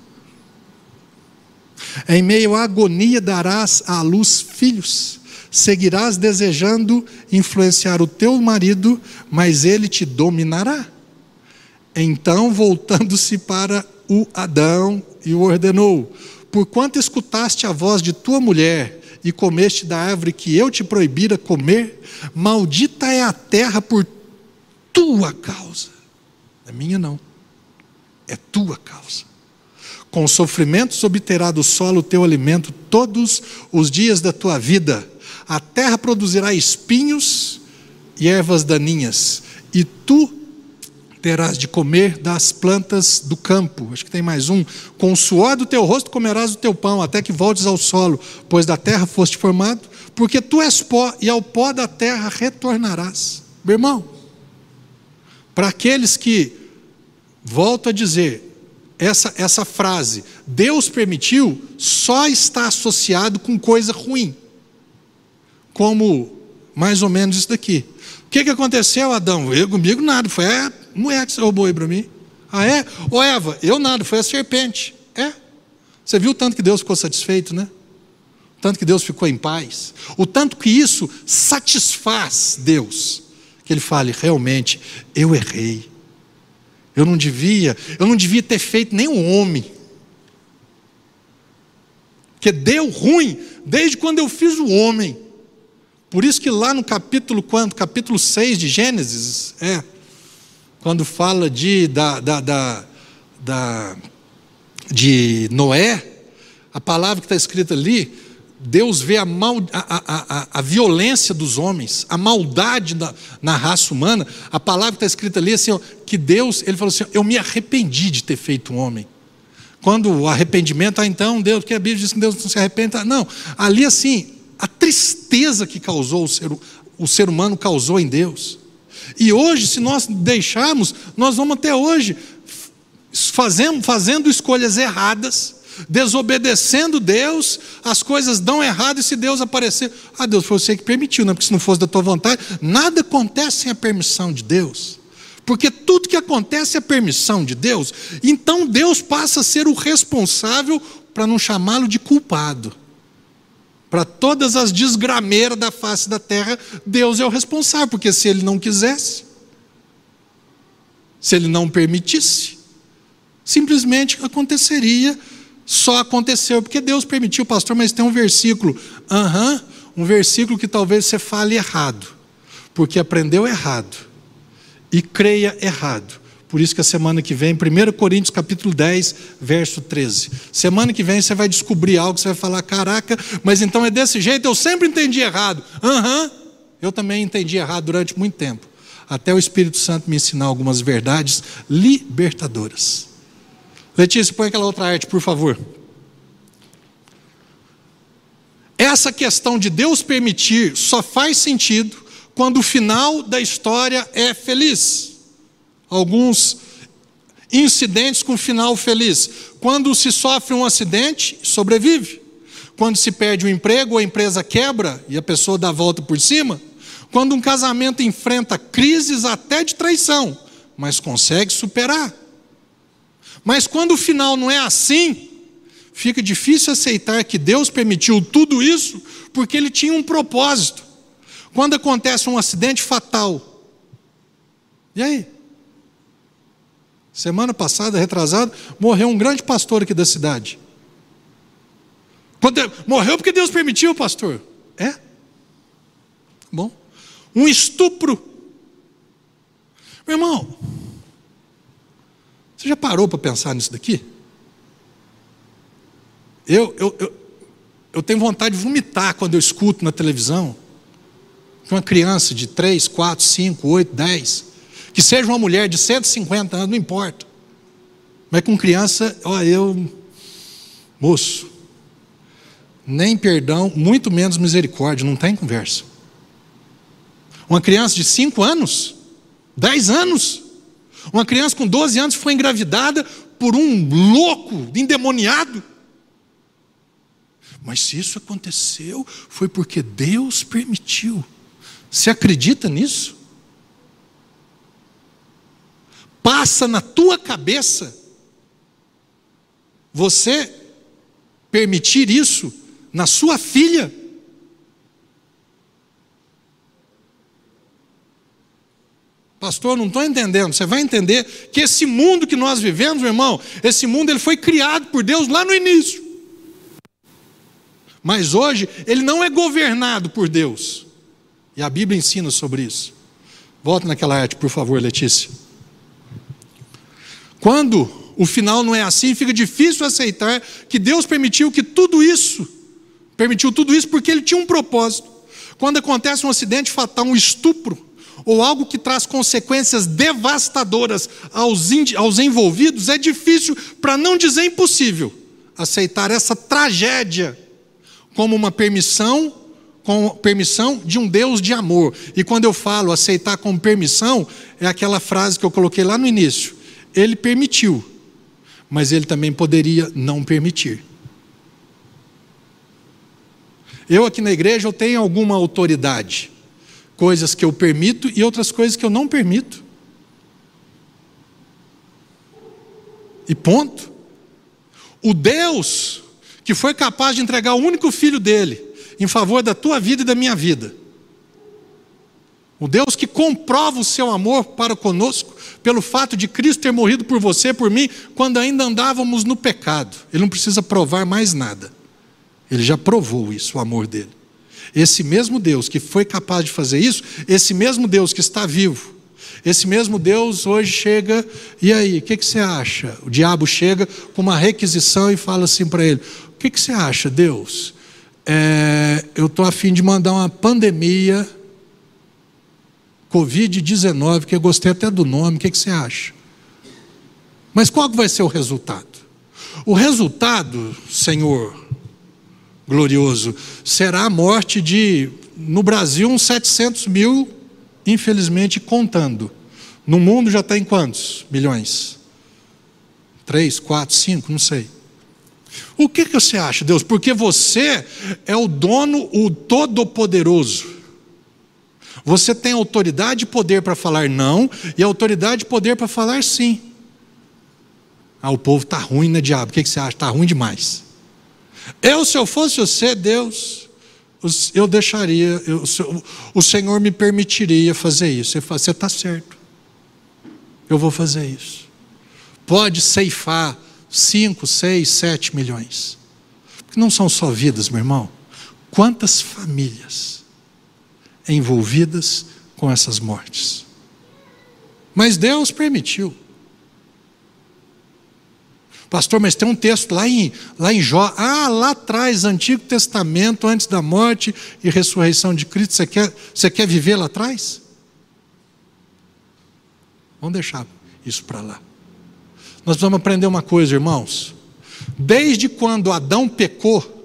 Em meio à agonia darás à luz filhos. Seguirás desejando influenciar o teu marido, mas ele te dominará. Então, voltando-se para o Adão, e o ordenou: Porquanto escutaste a voz de tua mulher, e comeste da árvore que eu te proibira comer, maldita é a terra por tua causa. É minha não, é tua causa. Com sofrimentos obterá do solo o teu alimento todos os dias da tua vida. A terra produzirá espinhos e ervas daninhas, e tu terás de comer das plantas do campo. Acho que tem mais um. Com o suor do teu rosto comerás o teu pão, até que voltes ao solo, pois da terra foste formado, porque tu és pó, e ao pó da terra retornarás. Meu irmão, para aqueles que, volto a dizer, essa, essa frase, Deus permitiu, só está associado com coisa ruim. Como mais ou menos isso daqui. O que, que aconteceu, Adão? Eu comigo nada, foi a mulher que você roubou aí para mim. Ah, é? Ô Eva, eu nada, foi a serpente. Você viu o tanto que Deus ficou satisfeito, né? O tanto que Deus ficou em paz. O tanto que isso satisfaz Deus. Que Ele fale, realmente, eu errei. Eu não devia, eu não devia ter feito nenhum homem. Que deu ruim desde quando eu fiz o homem. Por isso que lá no capítulo quanto? Capítulo 6 de Gênesis, é, quando fala de, da, da, da, da de Noé, a palavra que está escrita ali, Deus vê a, mal, a, a, a, violência dos homens, a maldade da, na raça humana. A palavra que está escrita ali, assim, ó, que Deus, ele falou assim: Eu me arrependi de ter feito um homem. Quando o arrependimento, ah, então, Deus, porque a Bíblia diz que Deus não se arrepende. Não, ali assim, a tristeza que causou o ser, o ser humano causou em Deus. E hoje, se nós deixarmos, nós vamos até hoje fazendo, fazendo escolhas erradas, desobedecendo Deus, as coisas dão errado, e se Deus aparecer, ah, Deus, foi você que permitiu, não, porque se não fosse da tua vontade, nada acontece sem a permissão de Deus. Porque tudo que acontece é a permissão de Deus, então Deus passa a ser o responsável para não chamá-lo de culpado. Para todas as desgrameiras da face da terra, Deus é o responsável, porque se ele não quisesse, se ele não permitisse, simplesmente aconteceria, só aconteceu, porque Deus permitiu, pastor, mas tem um versículo, aham, um versículo que talvez você fale errado, porque aprendeu errado e creia errado. Por isso que a semana que vem, 1 Coríntios capítulo 10, verso 13. Semana que vem você vai descobrir algo, você vai falar, caraca, mas então é desse jeito, eu sempre entendi errado. Aham, uhum, eu também entendi errado durante muito tempo. Até o Espírito Santo me ensinar algumas verdades libertadoras. Letícia, põe aquela outra arte, por favor. Essa questão de Deus permitir só faz sentido quando o final da história é feliz. Alguns incidentes com final feliz. Quando se sofre um acidente, sobrevive. Quando se perde um emprego, a empresa quebra e a pessoa dá a volta por cima. Quando um casamento enfrenta crises até de traição, mas consegue superar. Mas quando o final não é assim, fica difícil aceitar que Deus permitiu tudo isso porque ele tinha um propósito. Quando acontece um acidente fatal, e aí? Semana passada, retrasado, morreu um grande pastor aqui da cidade. Quando, morreu porque Deus permitiu, pastor. É? Bom. Um estupro. Meu irmão, você já parou para pensar nisso daqui? Eu, eu, eu, eu tenho vontade de vomitar quando eu escuto na televisão que uma criança de 3, 4, 5, 8, 10, que seja uma mulher de 150 anos, não importa. Mas com criança, ó, eu, moço, nem perdão, muito menos misericórdia, não tem conversa. Uma criança de 5 anos, 10 anos, uma criança com 12 anos foi engravidada por um louco, endemoniado. Mas se isso aconteceu, foi porque Deus permitiu. Você acredita nisso? Passa na tua cabeça você permitir isso na sua filha? Pastor, não estou entendendo. Você vai entender que esse mundo que nós vivemos, meu irmão, esse mundo ele foi criado por Deus lá no início. Mas hoje ele não é governado por Deus. E a Bíblia ensina sobre isso. Volta naquela arte, por favor, Letícia. Quando o final não é assim, fica difícil aceitar que Deus permitiu que tudo isso, permitiu tudo isso porque ele tinha um propósito. Quando acontece um acidente fatal, um estupro, ou algo que traz consequências devastadoras aos, aos envolvidos, é difícil, para não dizer impossível, aceitar essa tragédia como uma permissão, com permissão de um Deus de amor. E quando eu falo aceitar como permissão, é aquela frase que eu coloquei lá no início. Ele permitiu, mas ele também poderia não permitir. Eu aqui na igreja eu tenho alguma autoridade coisas que eu permito e outras coisas que eu não permito. E ponto. O Deus que foi capaz de entregar o único filho dele em favor da tua vida e da minha vida. O Deus que comprova o seu amor para conosco pelo fato de Cristo ter morrido por você, por mim, quando ainda andávamos no pecado. Ele não precisa provar mais nada. Ele já provou isso, o amor dele. Esse mesmo Deus que foi capaz de fazer isso, esse mesmo Deus que está vivo, esse mesmo Deus hoje chega, e aí, o que, que, você acha? O diabo chega com uma requisição e fala assim para ele: O que, que, você acha, Deus? É, eu estou a fim de mandar uma pandemia Covid-19, que eu gostei até do nome, o que, que você acha? Mas qual vai ser o resultado? O resultado, Senhor glorioso, será a morte de, no Brasil, uns 700 mil, infelizmente, contando. No mundo já está em quantos milhões? Três, quatro, cinco, não sei. O que, que você acha, Deus? Porque você é o dono, o todo-poderoso. Você tem autoridade e poder para falar não, e autoridade e poder para falar sim. Ah, o povo está ruim, né, diabo? O que, você acha? Está ruim demais. Eu, se eu fosse você, Deus, eu deixaria, eu, o Senhor me permitiria fazer isso. Você está certo. Eu vou fazer isso. Pode ceifar 5, 6, 7 milhões. Porque não são só vidas, meu irmão. Quantas famílias envolvidas com essas mortes. Mas Deus permitiu. Pastor, mas tem um texto lá em, lá em Jó, ah, lá atrás, Antigo Testamento, antes da morte e ressurreição de Cristo, você quer, você quer viver lá atrás? Vamos deixar isso para lá. Nós vamos aprender uma coisa, irmãos. Desde quando Adão pecou,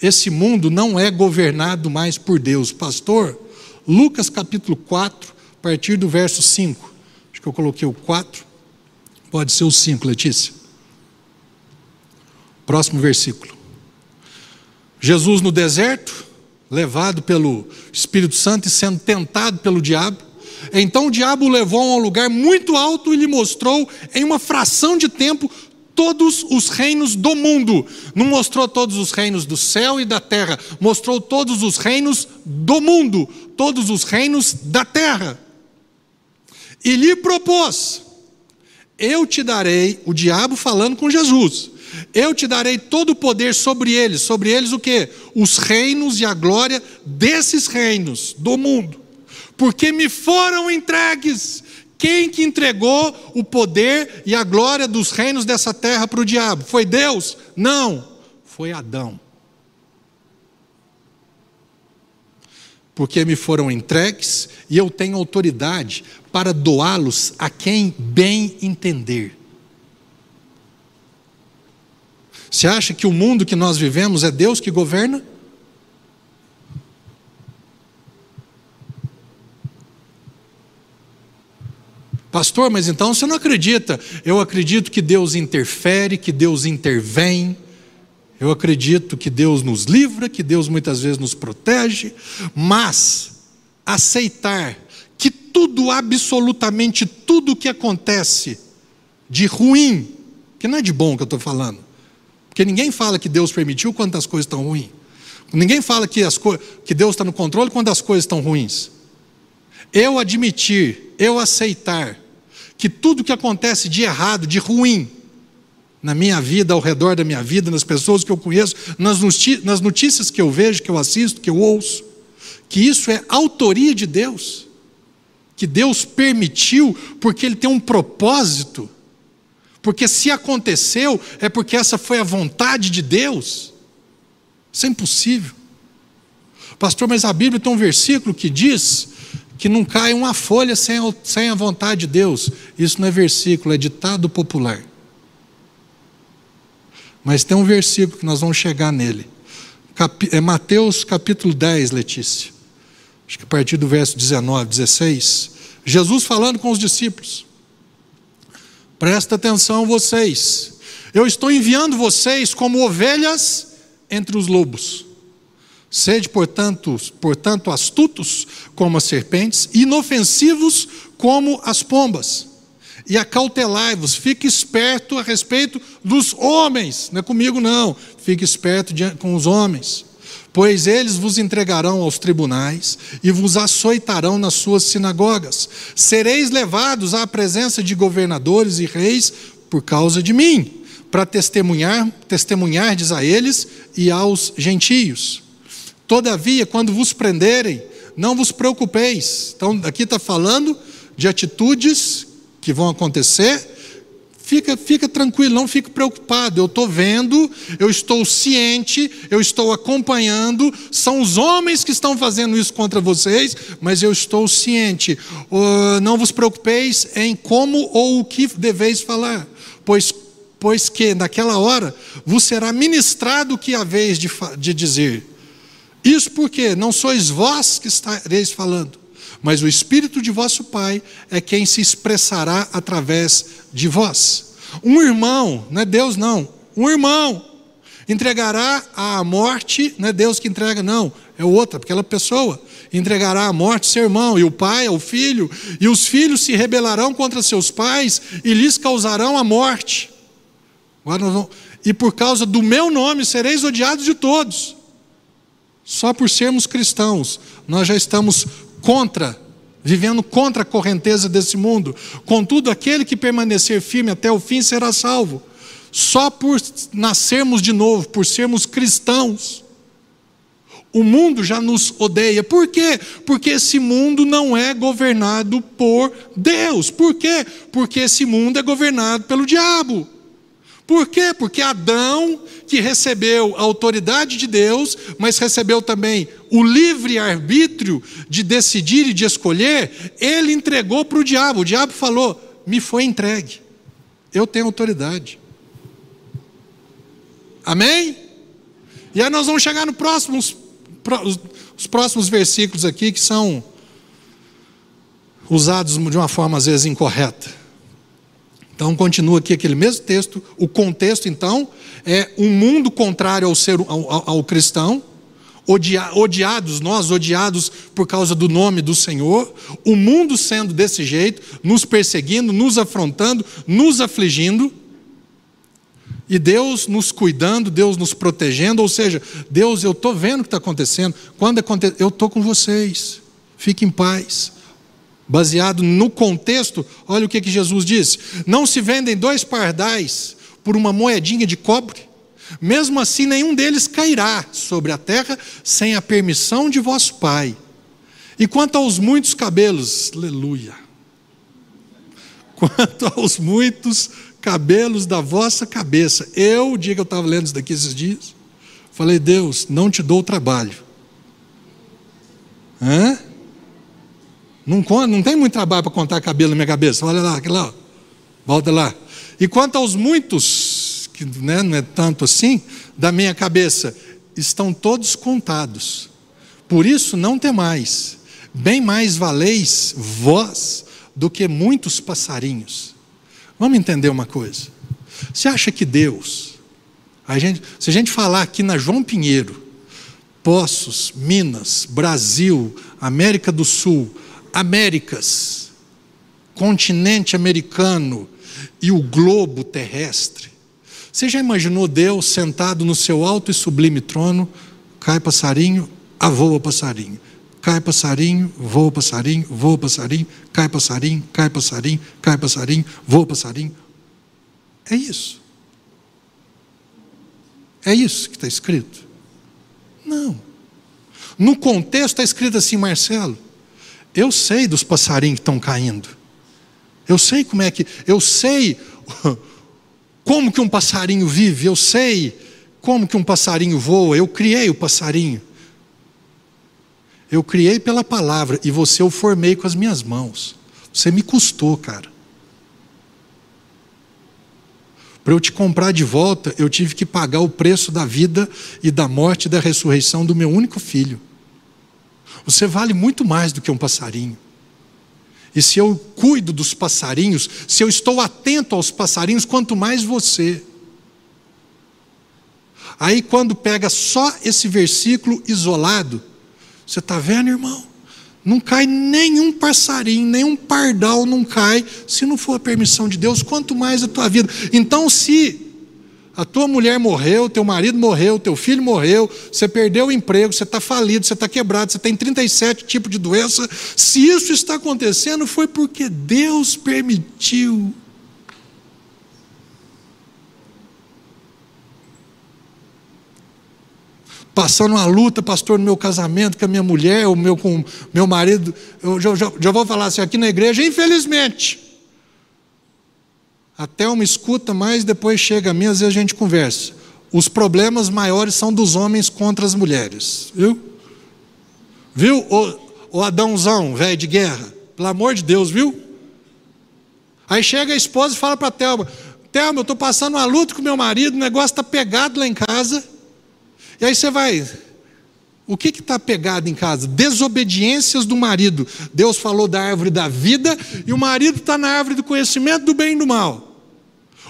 esse mundo não é governado mais por Deus. Pastor, Lucas capítulo 4, a partir do verso 5. Acho que eu coloquei o 4. Pode ser o 5, Letícia. Próximo versículo. Jesus no deserto, levado pelo Espírito Santo e sendo tentado pelo diabo. Então o diabo o levou a um lugar muito alto e lhe mostrou, em uma fração de tempo, todos os reinos do mundo. Não mostrou todos os reinos do céu e da terra, mostrou todos os reinos do mundo, todos os reinos da terra. E lhe propôs: Eu te darei, o diabo falando com Jesus, eu te darei todo o poder sobre eles, sobre eles o que? Os reinos e a glória desses reinos do mundo, porque me foram entregues quem que entregou o poder e a glória dos reinos dessa terra para o diabo? Foi Deus? Não, foi Adão. Porque me foram entregues e eu tenho autoridade para doá-los a quem bem entender. Você acha que o mundo que nós vivemos é Deus que governa? Pastor, mas então você não acredita? Eu acredito que Deus interfere, que Deus intervém. Eu acredito que Deus nos livra, que Deus muitas vezes nos protege, mas aceitar que tudo, absolutamente tudo que acontece de ruim, que não é de bom que eu estou falando, porque ninguém fala que Deus permitiu quando as coisas estão ruins, ninguém fala que, que Deus está no controle quando as coisas estão ruins. Eu admitir, eu aceitar que tudo que acontece de errado, de ruim, na minha vida, ao redor da minha vida, nas pessoas que eu conheço, nas notícias que eu vejo, que eu assisto, que eu ouço, que isso é autoria de Deus, que Deus permitiu porque Ele tem um propósito, porque se aconteceu é porque essa foi a vontade de Deus. Isso é impossível. Pastor, mas a Bíblia tem um versículo que diz que não cai uma folha sem, sem a vontade de Deus. Isso não é versículo, é ditado popular. Mas tem um versículo que nós vamos chegar nele. É Mateus capítulo 10, Letícia. Acho que a partir do verso 19, 16. Jesus falando com os discípulos. Presta atenção vocês. Eu estou enviando vocês como ovelhas entre os lobos. Sede, portanto, portanto, astutos como as serpentes, inofensivos como as pombas. e acautelai-vos, fique esperto a respeito dos homens, não é comigo não, fique esperto com os homens, pois eles vos entregarão aos tribunais e vos açoitarão nas suas sinagogas, sereis levados à presença de governadores e reis por causa de mim, para testemunhar, testemunhardes a eles e aos gentios. Todavia, quando vos prenderem, não vos preocupeis. Então, aqui está falando de atitudes que vão acontecer, fica, fica tranquilo, não fique preocupado. Eu estou vendo, eu estou ciente, eu estou acompanhando. São os homens que estão fazendo isso contra vocês, mas eu estou ciente. Uh, não vos preocupeis em como ou o que deveis falar, pois, pois que naquela hora vos será ministrado o que haveis de, de dizer. Isso porque não sois vós que estareis falando mas o Espírito de vosso Pai é quem se expressará através de vós. Um irmão, não é Deus não, um irmão entregará à morte, não é Deus que entrega, não, é outra, aquela pessoa entregará à morte seu irmão, e o pai ao filho, e os filhos se rebelarão contra seus pais e lhes causarão a morte. E por causa do meu nome sereis odiados de todos. Só por sermos cristãos, nós já estamos contra, vivendo contra a correnteza desse mundo. Contudo, aquele que permanecer firme até o fim será salvo. Só por nascermos de novo, por sermos cristãos, o mundo já nos odeia. Por quê? Porque esse mundo não é governado por Deus. Por quê? Porque esse mundo é governado pelo diabo. Por quê? Porque Adão, que recebeu a autoridade de Deus, mas recebeu também o livre arbítrio de decidir e de escolher, ele entregou para o diabo. O diabo falou: me foi entregue, eu tenho autoridade. Amém? E aí nós vamos chegar no próximo, os próximos versículos aqui que são usados de uma forma às vezes incorreta. Então continua aqui aquele mesmo texto. O contexto, então, é um mundo contrário ao, ser, ao, ao cristão, odia, odiados, nós odiados por causa do nome do Senhor, o mundo sendo desse jeito, nos perseguindo, nos afrontando, nos afligindo, e Deus nos cuidando, Deus nos protegendo, ou seja, Deus, eu estou vendo o que está acontecendo, quando acontece, eu estou com vocês, fique em paz baseado no contexto, olha o que, que Jesus disse: Não se vendem dois pardais por uma moedinha de cobre, mesmo assim nenhum deles cairá sobre a terra sem a permissão de vosso Pai. E quanto aos muitos cabelos, aleluia. Quanto aos muitos cabelos da vossa cabeça, eu, o dia que eu estava lendo isso daqui esses dias, falei, Deus, não te dou trabalho. Hã? Não, não tem muito trabalho para contar cabelo na minha cabeça. Olha lá, aquilo lá. Volta lá. E quanto aos muitos, que né, não é tanto assim, da minha cabeça, estão todos contados. Por isso não temais. Bem mais valeis vós do que muitos passarinhos. Vamos entender uma coisa. Você acha que Deus, a gente, se a gente falar aqui na João Pinheiro, Poços, Minas, Brasil, América do Sul, Américas, continente americano e o globo terrestre. Você já imaginou Deus sentado no seu alto e sublime trono? Cai passarinho, avoa passarinho. Cai passarinho, voa passarinho, voa passarinho, cai passarinho, cai passarinho, cai passarinho, voa passarinho. É isso. É isso que está escrito? Não. No contexto está escrito assim, Marcelo. Eu sei dos passarinhos que estão caindo. Eu sei como é que. Eu sei como que um passarinho vive. Eu sei como que um passarinho voa. Eu criei o passarinho. Eu criei pela palavra e você eu formei com as minhas mãos. Você me custou, cara. Para eu te comprar de volta, eu tive que pagar o preço da vida e da morte e da ressurreição do meu único filho. Você vale muito mais do que um passarinho. E se eu cuido dos passarinhos, se eu estou atento aos passarinhos, quanto mais você. Aí, quando pega só esse versículo isolado, você está vendo, irmão? Não cai nenhum passarinho, nenhum pardal não cai, se não for a permissão de Deus, quanto mais a tua vida. Então, se a tua mulher morreu, teu marido morreu, teu filho morreu, você perdeu o emprego, você está falido, você está quebrado, você tem 37 tipos de doença. Se isso está acontecendo, foi porque Deus permitiu. Passando uma luta, pastor, no meu casamento com a minha mulher, o meu com meu marido. Eu já, já, já vou falar assim, aqui na igreja, infelizmente até uma escuta, mas depois chega a mim, às vezes a gente conversa. Os problemas maiores são dos homens contra as mulheres, viu? Viu, o, o Adãozão, velho de guerra? Pelo amor de Deus, viu? Aí chega a esposa e fala para a Thelma: Thelma, eu estou passando uma luta com meu marido, o negócio está pegado lá em casa. E aí você vai, o que está pegado em casa? Desobediências do marido. Deus falou da árvore da vida e o marido está na árvore do conhecimento do bem e do mal.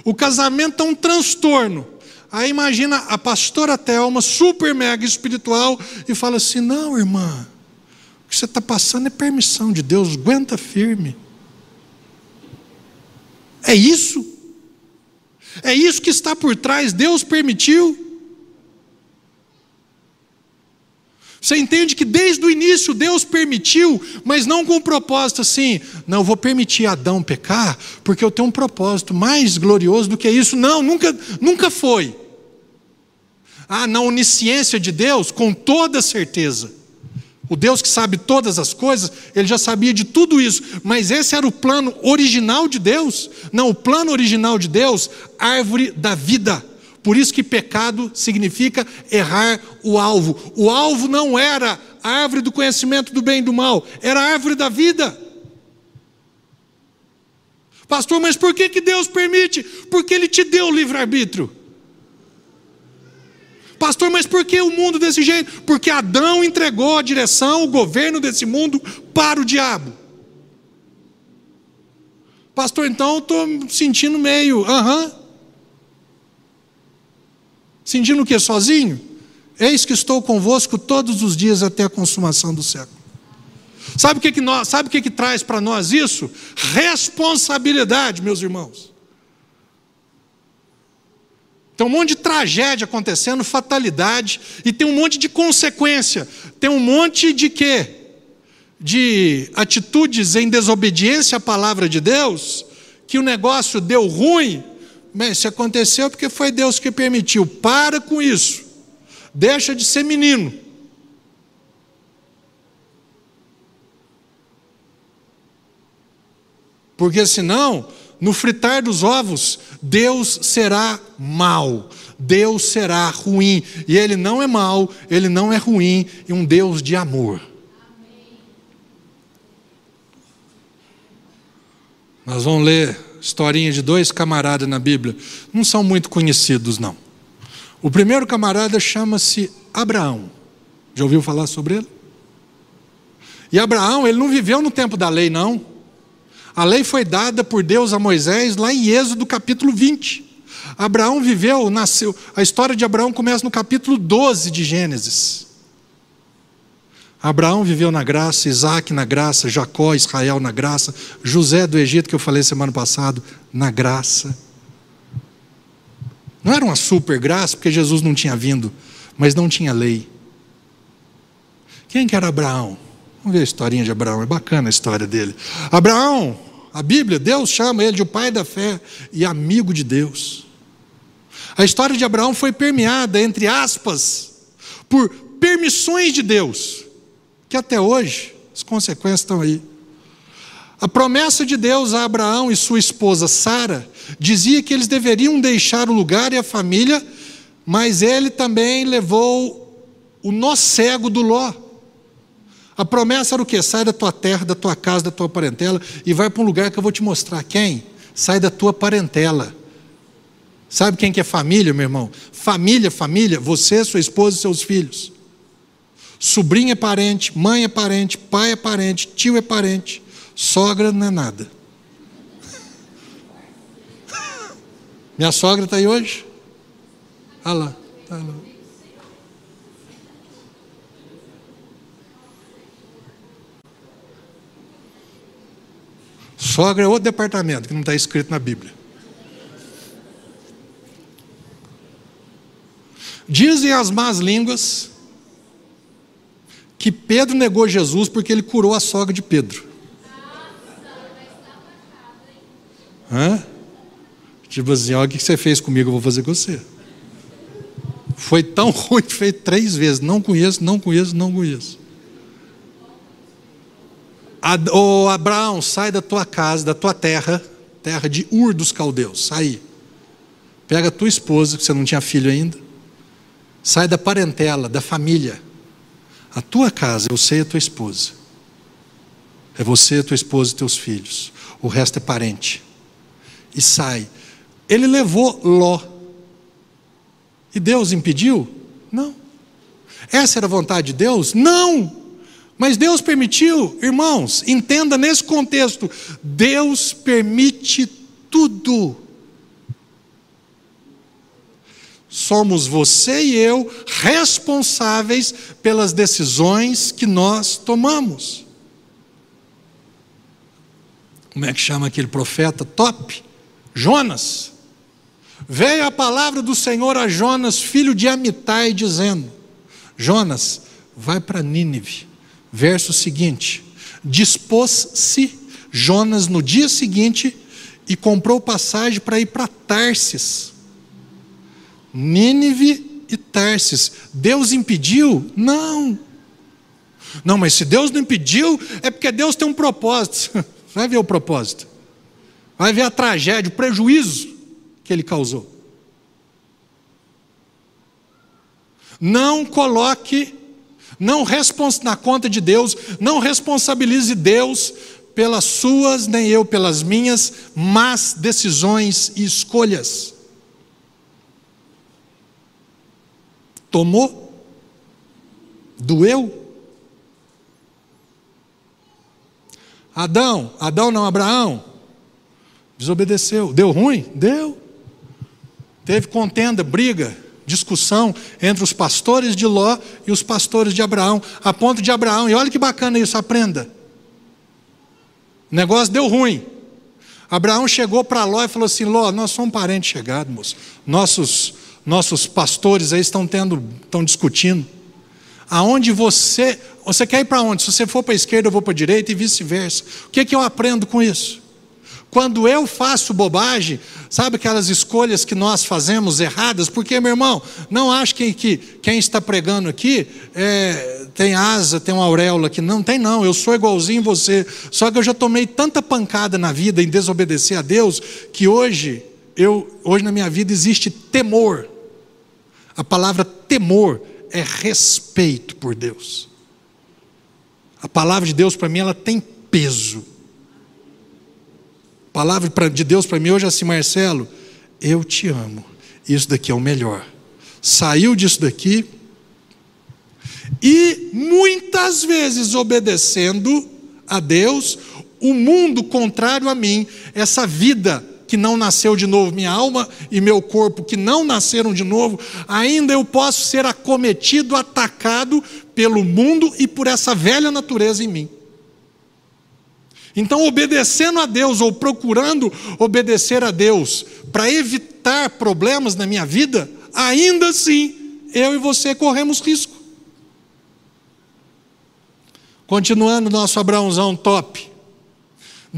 O casamento é um transtorno. Aí imagina a pastora Thelma, super mega espiritual, e fala assim: não, irmã, o que você está passando é permissão de Deus, aguenta firme. É isso. É isso que está por trás, Deus permitiu. Você entende que desde o início Deus permitiu, mas não com um propósito assim, não, vou permitir Adão pecar, porque eu tenho um propósito mais glorioso do que isso. Não, nunca, nunca foi. Ah, na onisciência de Deus, com toda certeza. O Deus que sabe todas as coisas, ele já sabia de tudo isso, mas esse era o plano original de Deus? Não, o plano original de Deus, árvore da vida. Por isso que pecado significa errar o alvo. O alvo não era a árvore do conhecimento do bem e do mal, era a árvore da vida. Pastor, mas por que, que Deus permite? Porque Ele te deu o livre-arbítrio. Pastor, mas por que o mundo desse jeito? Porque Adão entregou a direção, o governo desse mundo para o diabo. Pastor, então eu estou sentindo meio, aham. Sentindo que? Sozinho? Eis que estou convosco todos os dias até a consumação do século. Sabe o que, que, nós, sabe o que, que traz para nós isso? Responsabilidade, meus irmãos. Tem um monte de tragédia acontecendo, fatalidade, e tem um monte de consequência. Tem um monte de quê? De atitudes em desobediência à palavra de Deus, que o negócio deu ruim, Bem, se aconteceu porque foi Deus que permitiu. Para com isso. Deixa de ser menino. Porque senão, no fritar dos ovos, Deus será mal, Deus será ruim. E Ele não é mal, Ele não é ruim, e um Deus de amor. Nós vamos ler historinha de dois camaradas na Bíblia, não são muito conhecidos, não. O primeiro camarada chama-se Abraão. Já ouviu falar sobre ele? E Abraão, ele não viveu no tempo da lei, não. A lei foi dada por Deus a Moisés lá em Êxodo capítulo 20. Abraão viveu, nasceu. A história de Abraão começa no capítulo 12 de Gênesis. Abraão viveu na graça, Isaac na graça, Jacó, Israel na graça, José do Egito, que eu falei semana passada, na graça. Não era uma super graça, porque Jesus não tinha vindo, mas não tinha lei. Quem que era Abraão? Vamos ver a historinha de Abraão, é bacana a história dele. Abraão, a Bíblia, Deus chama ele de o pai da fé e amigo de Deus. A história de Abraão foi permeada, entre aspas, por permissões de Deus que até hoje as consequências estão aí. A promessa de Deus a Abraão e sua esposa Sara dizia que eles deveriam deixar o lugar e a família, mas ele também levou o nó cego do Ló. A promessa era o quê? Sai da tua terra, da tua casa, da tua parentela e vai para um lugar que eu vou te mostrar. Quem? Sai da tua parentela. Sabe quem que é família, meu irmão? Família, família, você, sua esposa e seus filhos. Sobrinho é parente, mãe é parente, pai é parente, tio é parente, sogra não é nada. Minha sogra está aí hoje? Olha lá, tá lá. Sogra é outro departamento que não está escrito na Bíblia. Dizem as más línguas que Pedro negou Jesus porque ele curou a sogra de Pedro. Hã? Tipo assim, olha o que você fez comigo, eu vou fazer com você. Foi tão ruim que fez três vezes. Não conheço, não conheço, não conheço. Ô oh, Abraão, sai da tua casa, da tua terra, terra de Ur dos Caldeus, sai. Pega a tua esposa, que você não tinha filho ainda. Sai da parentela, da família. A tua casa é você e a tua esposa. É você, a tua esposa e teus filhos. O resto é parente. E sai. Ele levou Ló e Deus impediu? Não. Essa era a vontade de Deus? Não. Mas Deus permitiu, irmãos, entenda nesse contexto: Deus permite tudo. Somos você e eu responsáveis pelas decisões que nós tomamos. Como é que chama aquele profeta top? Jonas. Veio a palavra do Senhor a Jonas, filho de Amitai, dizendo: Jonas, vai para Nínive. Verso seguinte: Dispôs-se Jonas no dia seguinte e comprou passagem para ir para Tarsis. Nínive e Tarsis. Deus impediu? Não. Não, mas se Deus não impediu, é porque Deus tem um propósito. Vai ver o propósito. Vai ver a tragédia, o prejuízo que ele causou. Não coloque, não na conta de Deus, não responsabilize Deus pelas suas, nem eu pelas minhas, más decisões e escolhas. Tomou? Doeu? Adão, Adão não, Abraão, desobedeceu. Deu ruim? Deu. Teve contenda, briga, discussão entre os pastores de Ló e os pastores de Abraão, a ponto de Abraão, e olha que bacana isso, aprenda. O negócio deu ruim. Abraão chegou para Ló e falou assim: Ló, nós somos parentes chegados, moço. Nossos, nossos pastores aí estão tendo, estão discutindo. Aonde você, você quer ir para onde? Se você for para a esquerda, eu vou para a direita e vice-versa. O que, é que eu aprendo com isso? Quando eu faço bobagem, sabe aquelas escolhas que nós fazemos erradas? Porque, meu irmão, não acho que, que quem está pregando aqui é, tem asa, tem uma auréola aqui. Não tem, não. Eu sou igualzinho você. Só que eu já tomei tanta pancada na vida em desobedecer a Deus que hoje, eu, hoje na minha vida existe temor. A palavra temor é respeito por Deus. A palavra de Deus para mim ela tem peso palavra de Deus para mim hoje é assim, Marcelo, eu te amo. Isso daqui é o melhor. Saiu disso daqui e muitas vezes obedecendo a Deus, o mundo contrário a mim, essa vida que não nasceu de novo, minha alma e meu corpo que não nasceram de novo, ainda eu posso ser acometido, atacado pelo mundo e por essa velha natureza em mim. Então, obedecendo a Deus ou procurando obedecer a Deus para evitar problemas na minha vida, ainda assim, eu e você corremos risco. Continuando nosso Abraãozão top.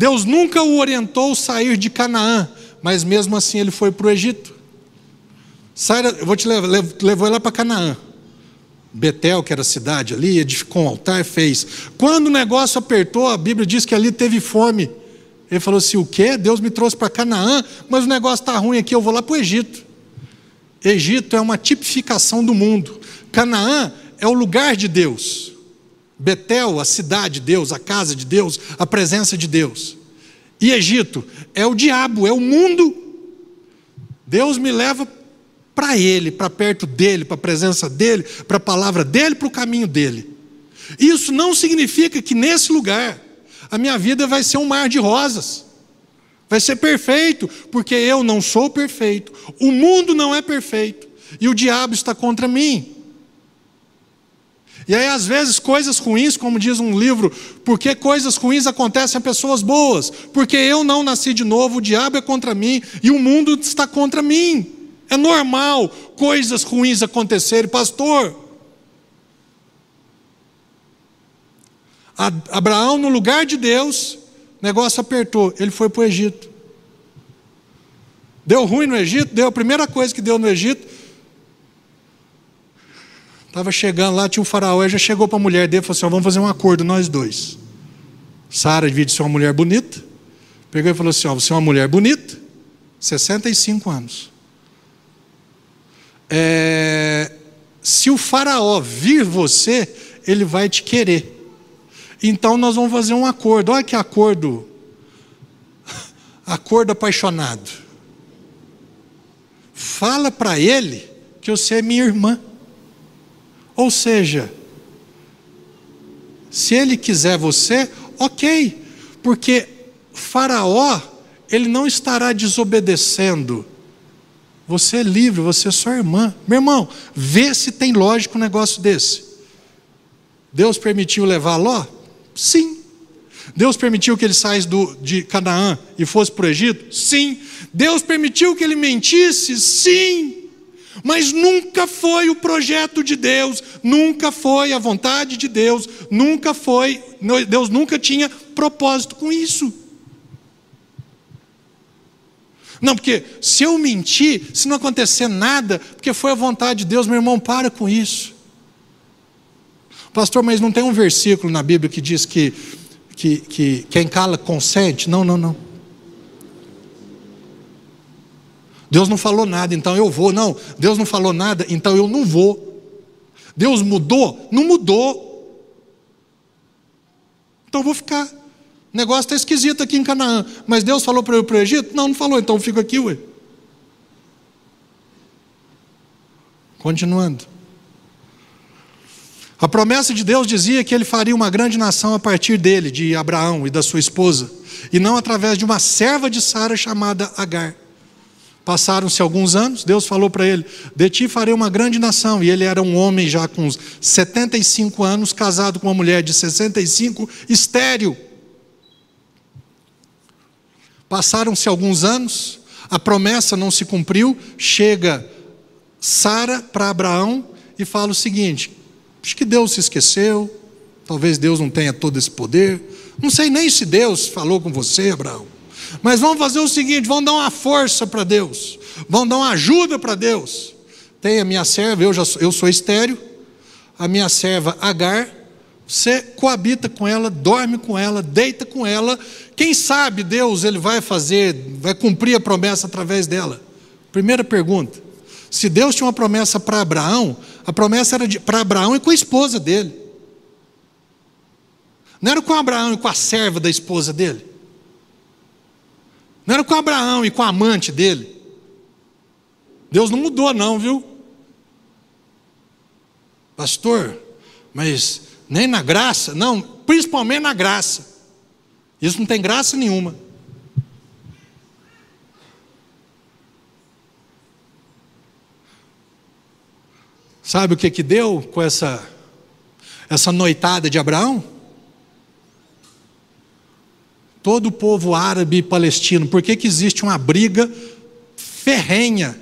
Deus nunca o orientou a sair de Canaã, mas mesmo assim ele foi para o Egito. Sai, eu vou te levar, levou ele lá para Canaã. Betel, que era a cidade ali, edificou um altar, fez. Quando o negócio apertou, a Bíblia diz que ali teve fome. Ele falou assim: o quê? Deus me trouxe para Canaã, mas o negócio está ruim aqui, eu vou lá para o Egito. Egito é uma tipificação do mundo. Canaã é o lugar de Deus. Betel, a cidade de Deus, a casa de Deus, a presença de Deus. E Egito é o diabo, é o mundo. Deus me leva para Ele, para perto dEle, para a presença dEle, para a palavra dEle, para o caminho dEle. Isso não significa que nesse lugar a minha vida vai ser um mar de rosas, vai ser perfeito, porque eu não sou perfeito, o mundo não é perfeito e o diabo está contra mim. E aí, às vezes, coisas ruins, como diz um livro, porque coisas ruins acontecem a pessoas boas, porque eu não nasci de novo, o diabo é contra mim e o mundo está contra mim. É normal coisas ruins acontecerem, pastor. Abraão, no lugar de Deus, negócio apertou, ele foi para o Egito. Deu ruim no Egito, deu a primeira coisa que deu no Egito, Estava chegando lá, tinha um faraó, já chegou para a mulher dele e falou assim: vamos fazer um acordo nós dois. Sara devia ser uma mulher bonita. Pegou e falou assim: ó, você é uma mulher bonita, 65 anos. É, se o faraó vir você, ele vai te querer. Então nós vamos fazer um acordo. Olha que acordo. Acordo apaixonado. Fala para ele que você é minha irmã. Ou seja, se ele quiser você, ok, porque Faraó, ele não estará desobedecendo. Você é livre, você é sua irmã. Meu irmão, vê se tem lógico um negócio desse. Deus permitiu levar Ló? Sim. Deus permitiu que ele saísse de Canaã e fosse para o Egito? Sim. Deus permitiu que ele mentisse? Sim. Mas nunca foi o projeto de Deus, nunca foi a vontade de Deus, nunca foi, Deus nunca tinha propósito com isso. Não, porque se eu mentir, se não acontecer nada, porque foi a vontade de Deus, meu irmão, para com isso. Pastor, mas não tem um versículo na Bíblia que diz que, que, que quem cala consente? Não, não, não. Deus não falou nada, então eu vou. Não, Deus não falou nada, então eu não vou. Deus mudou? Não mudou. Então eu vou ficar. O negócio está esquisito aqui em Canaã. Mas Deus falou para eu ir para o Egito? Não, não falou, então eu fico aqui, ué. Continuando. A promessa de Deus dizia que ele faria uma grande nação a partir dele, de Abraão e da sua esposa, e não através de uma serva de Sara chamada Agar. Passaram-se alguns anos, Deus falou para ele: De ti farei uma grande nação. E ele era um homem já com 75 anos, casado com uma mulher de 65, estéril. Passaram-se alguns anos, a promessa não se cumpriu. Chega Sara para Abraão e fala o seguinte: Acho que Deus se esqueceu, talvez Deus não tenha todo esse poder. Não sei nem se Deus falou com você, Abraão. Mas vamos fazer o seguinte: vamos dar uma força para Deus, vamos dar uma ajuda para Deus. Tem a minha serva, eu, já sou, eu sou estéreo, a minha serva Agar, você coabita com ela, dorme com ela, deita com ela. Quem sabe Deus ele vai fazer, vai cumprir a promessa através dela. Primeira pergunta: se Deus tinha uma promessa para Abraão, a promessa era para Abraão e com a esposa dele. Não era com Abraão e com a serva da esposa dele. Não era com Abraão e com a amante dele. Deus não mudou, não, viu? Pastor, mas nem na graça, não, principalmente na graça. Isso não tem graça nenhuma. Sabe o que que deu com essa essa noitada de Abraão? Todo o povo árabe e palestino. Por que, que existe uma briga ferrenha?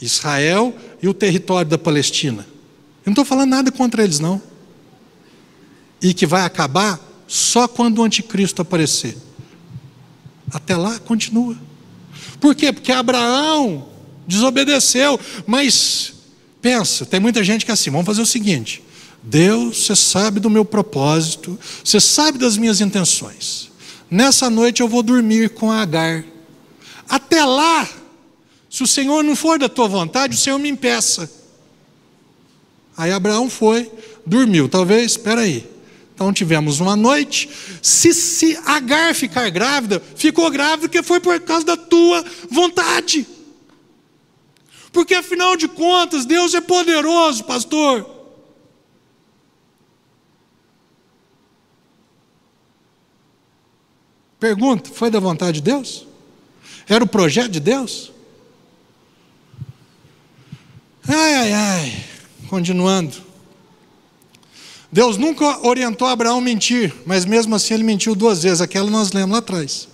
Israel e o território da Palestina. Eu não estou falando nada contra eles, não. E que vai acabar só quando o anticristo aparecer. Até lá, continua. Por quê? Porque Abraão desobedeceu. Mas, pensa, tem muita gente que é assim: vamos fazer o seguinte. Deus, você sabe do meu propósito, você sabe das minhas intenções. Nessa noite eu vou dormir com Agar. Até lá, se o Senhor não for da tua vontade, o Senhor me impeça. Aí Abraão foi, dormiu. Talvez, espera aí. Então tivemos uma noite. Se, se Agar ficar grávida, ficou grávida porque foi por causa da tua vontade. Porque afinal de contas, Deus é poderoso, pastor. Pergunta: foi da vontade de Deus? Era o projeto de Deus? Ai, ai, ai. Continuando. Deus nunca orientou Abraão a mentir, mas mesmo assim ele mentiu duas vezes. Aquela nós lemos lá atrás.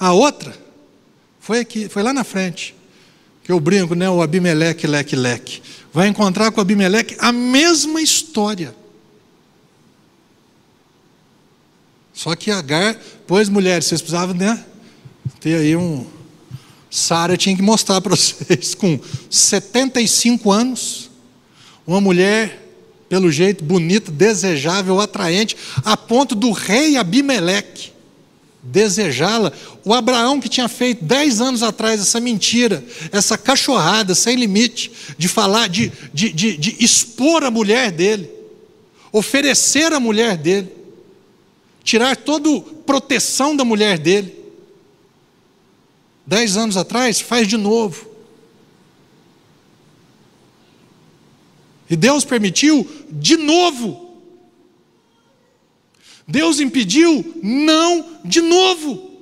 A outra foi aqui, foi lá na frente. Que eu brinco, né? O Abimeleque, leque, leque. Vai encontrar com o Abimeleque a mesma história. Só que Agar, pois mulheres, vocês precisavam, né? Ter aí um. Sara tinha que mostrar para vocês, com 75 anos, uma mulher, pelo jeito, bonita, desejável, atraente, a ponto do rei Abimeleque desejá-la. O Abraão que tinha feito dez anos atrás essa mentira, essa cachorrada sem limite, de falar, de, de, de, de expor a mulher dele, oferecer a mulher dele, tirar toda proteção da mulher dele. Dez anos atrás, faz de novo. E Deus permitiu de novo. Deus impediu não de novo.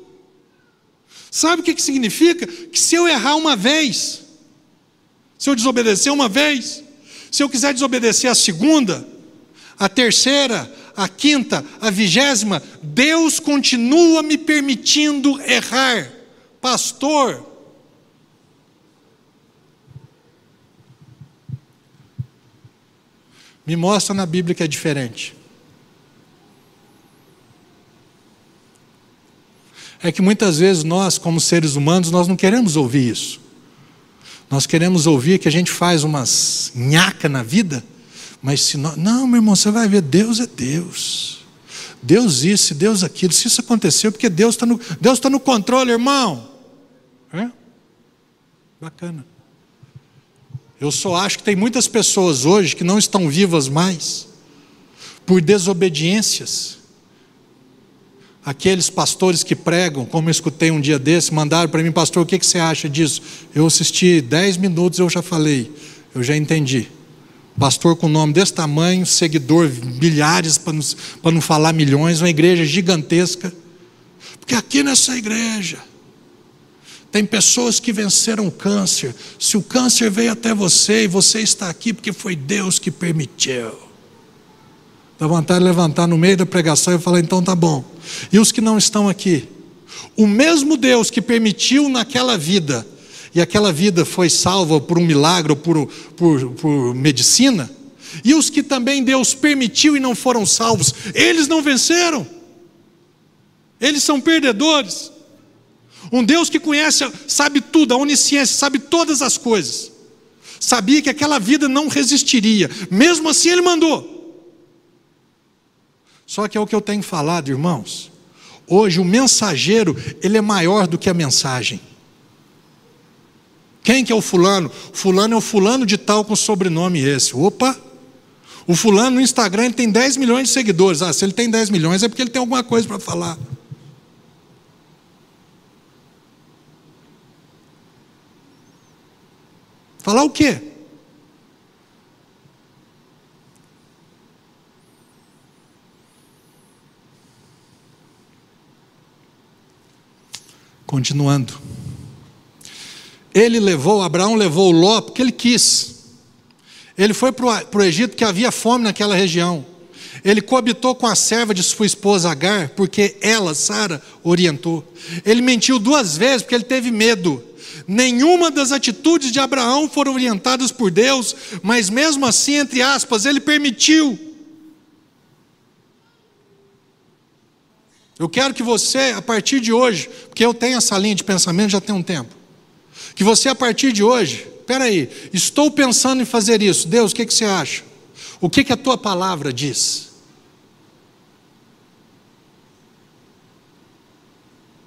Sabe o que, que significa? Que se eu errar uma vez, se eu desobedecer uma vez, se eu quiser desobedecer a segunda, a terceira, a quinta, a vigésima, Deus continua me permitindo errar. Pastor, me mostra na Bíblia que é diferente. é que muitas vezes nós, como seres humanos, nós não queremos ouvir isso. Nós queremos ouvir que a gente faz umas nhaca na vida, mas se nós, não, meu irmão, você vai ver, Deus é Deus. Deus isso, Deus aquilo. Se isso aconteceu, porque Deus está no, Deus tá no controle, irmão. É? Bacana. Eu só acho que tem muitas pessoas hoje que não estão vivas mais por desobediências Aqueles pastores que pregam, como eu escutei um dia desse, mandaram para mim, pastor, o que, que você acha disso? Eu assisti dez minutos, eu já falei, eu já entendi. Pastor com nome desse tamanho, seguidor, milhares, para não, não falar milhões, uma igreja gigantesca. Porque aqui nessa igreja, tem pessoas que venceram o câncer. Se o câncer veio até você e você está aqui porque foi Deus que permitiu. Dá vontade de levantar no meio da pregação e falar: então tá bom. E os que não estão aqui? O mesmo Deus que permitiu naquela vida, e aquela vida foi salva por um milagre ou por, por, por medicina, e os que também Deus permitiu e não foram salvos, eles não venceram. Eles são perdedores. Um Deus que conhece, sabe tudo, a onisciência, sabe todas as coisas. Sabia que aquela vida não resistiria, mesmo assim ele mandou. Só que é o que eu tenho falado, irmãos. Hoje o mensageiro, ele é maior do que a mensagem. Quem que é o fulano? Fulano é o fulano de tal com sobrenome esse. Opa! O fulano no Instagram ele tem 10 milhões de seguidores. Ah, se ele tem 10 milhões é porque ele tem alguma coisa para falar. Falar o quê? Continuando. Ele levou, Abraão levou Ló porque ele quis. Ele foi para o Egito que havia fome naquela região. Ele coabitou com a serva de sua esposa Agar, porque ela, Sara, orientou. Ele mentiu duas vezes porque ele teve medo. Nenhuma das atitudes de Abraão foram orientadas por Deus, mas mesmo assim, entre aspas, ele permitiu. Eu quero que você, a partir de hoje, porque eu tenho essa linha de pensamento já tem um tempo, que você, a partir de hoje, aí, estou pensando em fazer isso. Deus, o que, que você acha? O que, que a tua palavra diz?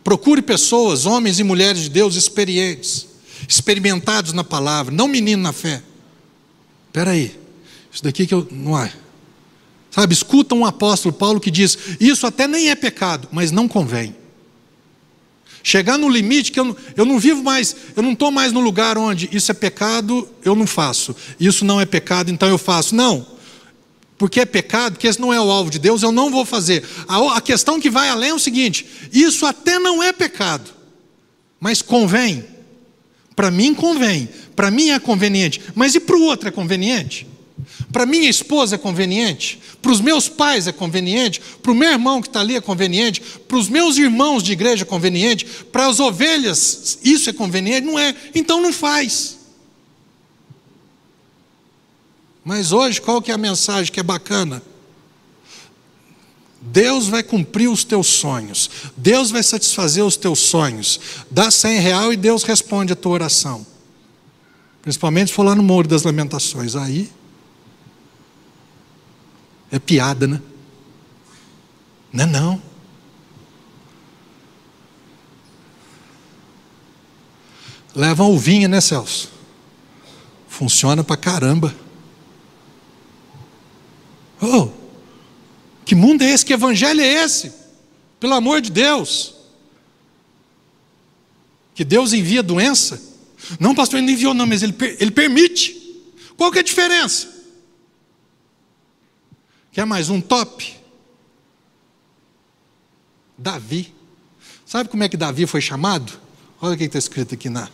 Procure pessoas, homens e mulheres de Deus experientes, experimentados na palavra, não menino na fé. Espera aí, isso daqui que eu. Não é. Sabe, escuta um apóstolo Paulo que diz: Isso até nem é pecado, mas não convém. Chegar no limite que eu não, eu não vivo mais, eu não estou mais no lugar onde isso é pecado, eu não faço. Isso não é pecado, então eu faço. Não. Porque é pecado, porque esse não é o alvo de Deus, eu não vou fazer. A, a questão que vai além é o seguinte: isso até não é pecado, mas convém. Para mim convém, para mim é conveniente, mas e para o outro é conveniente? Para minha esposa é conveniente? Para os meus pais é conveniente? Para o meu irmão que está ali é conveniente? Para os meus irmãos de igreja é conveniente? Para as ovelhas isso é conveniente? Não é. Então não faz. Mas hoje, qual que é a mensagem que é bacana? Deus vai cumprir os teus sonhos. Deus vai satisfazer os teus sonhos. Dá cem real e Deus responde a tua oração. Principalmente se for lá no Muro das Lamentações. Aí é piada, né? Não é não. Leva uma uvinha, né, Celso? Funciona pra caramba. Oh, que mundo é esse? Que evangelho é esse? Pelo amor de Deus. Que Deus envia doença? Não, pastor, ele não enviou, não, mas ele, ele permite. Qual que é a diferença? Quer mais um top? Davi. Sabe como é que Davi foi chamado? Olha o que está escrito aqui na.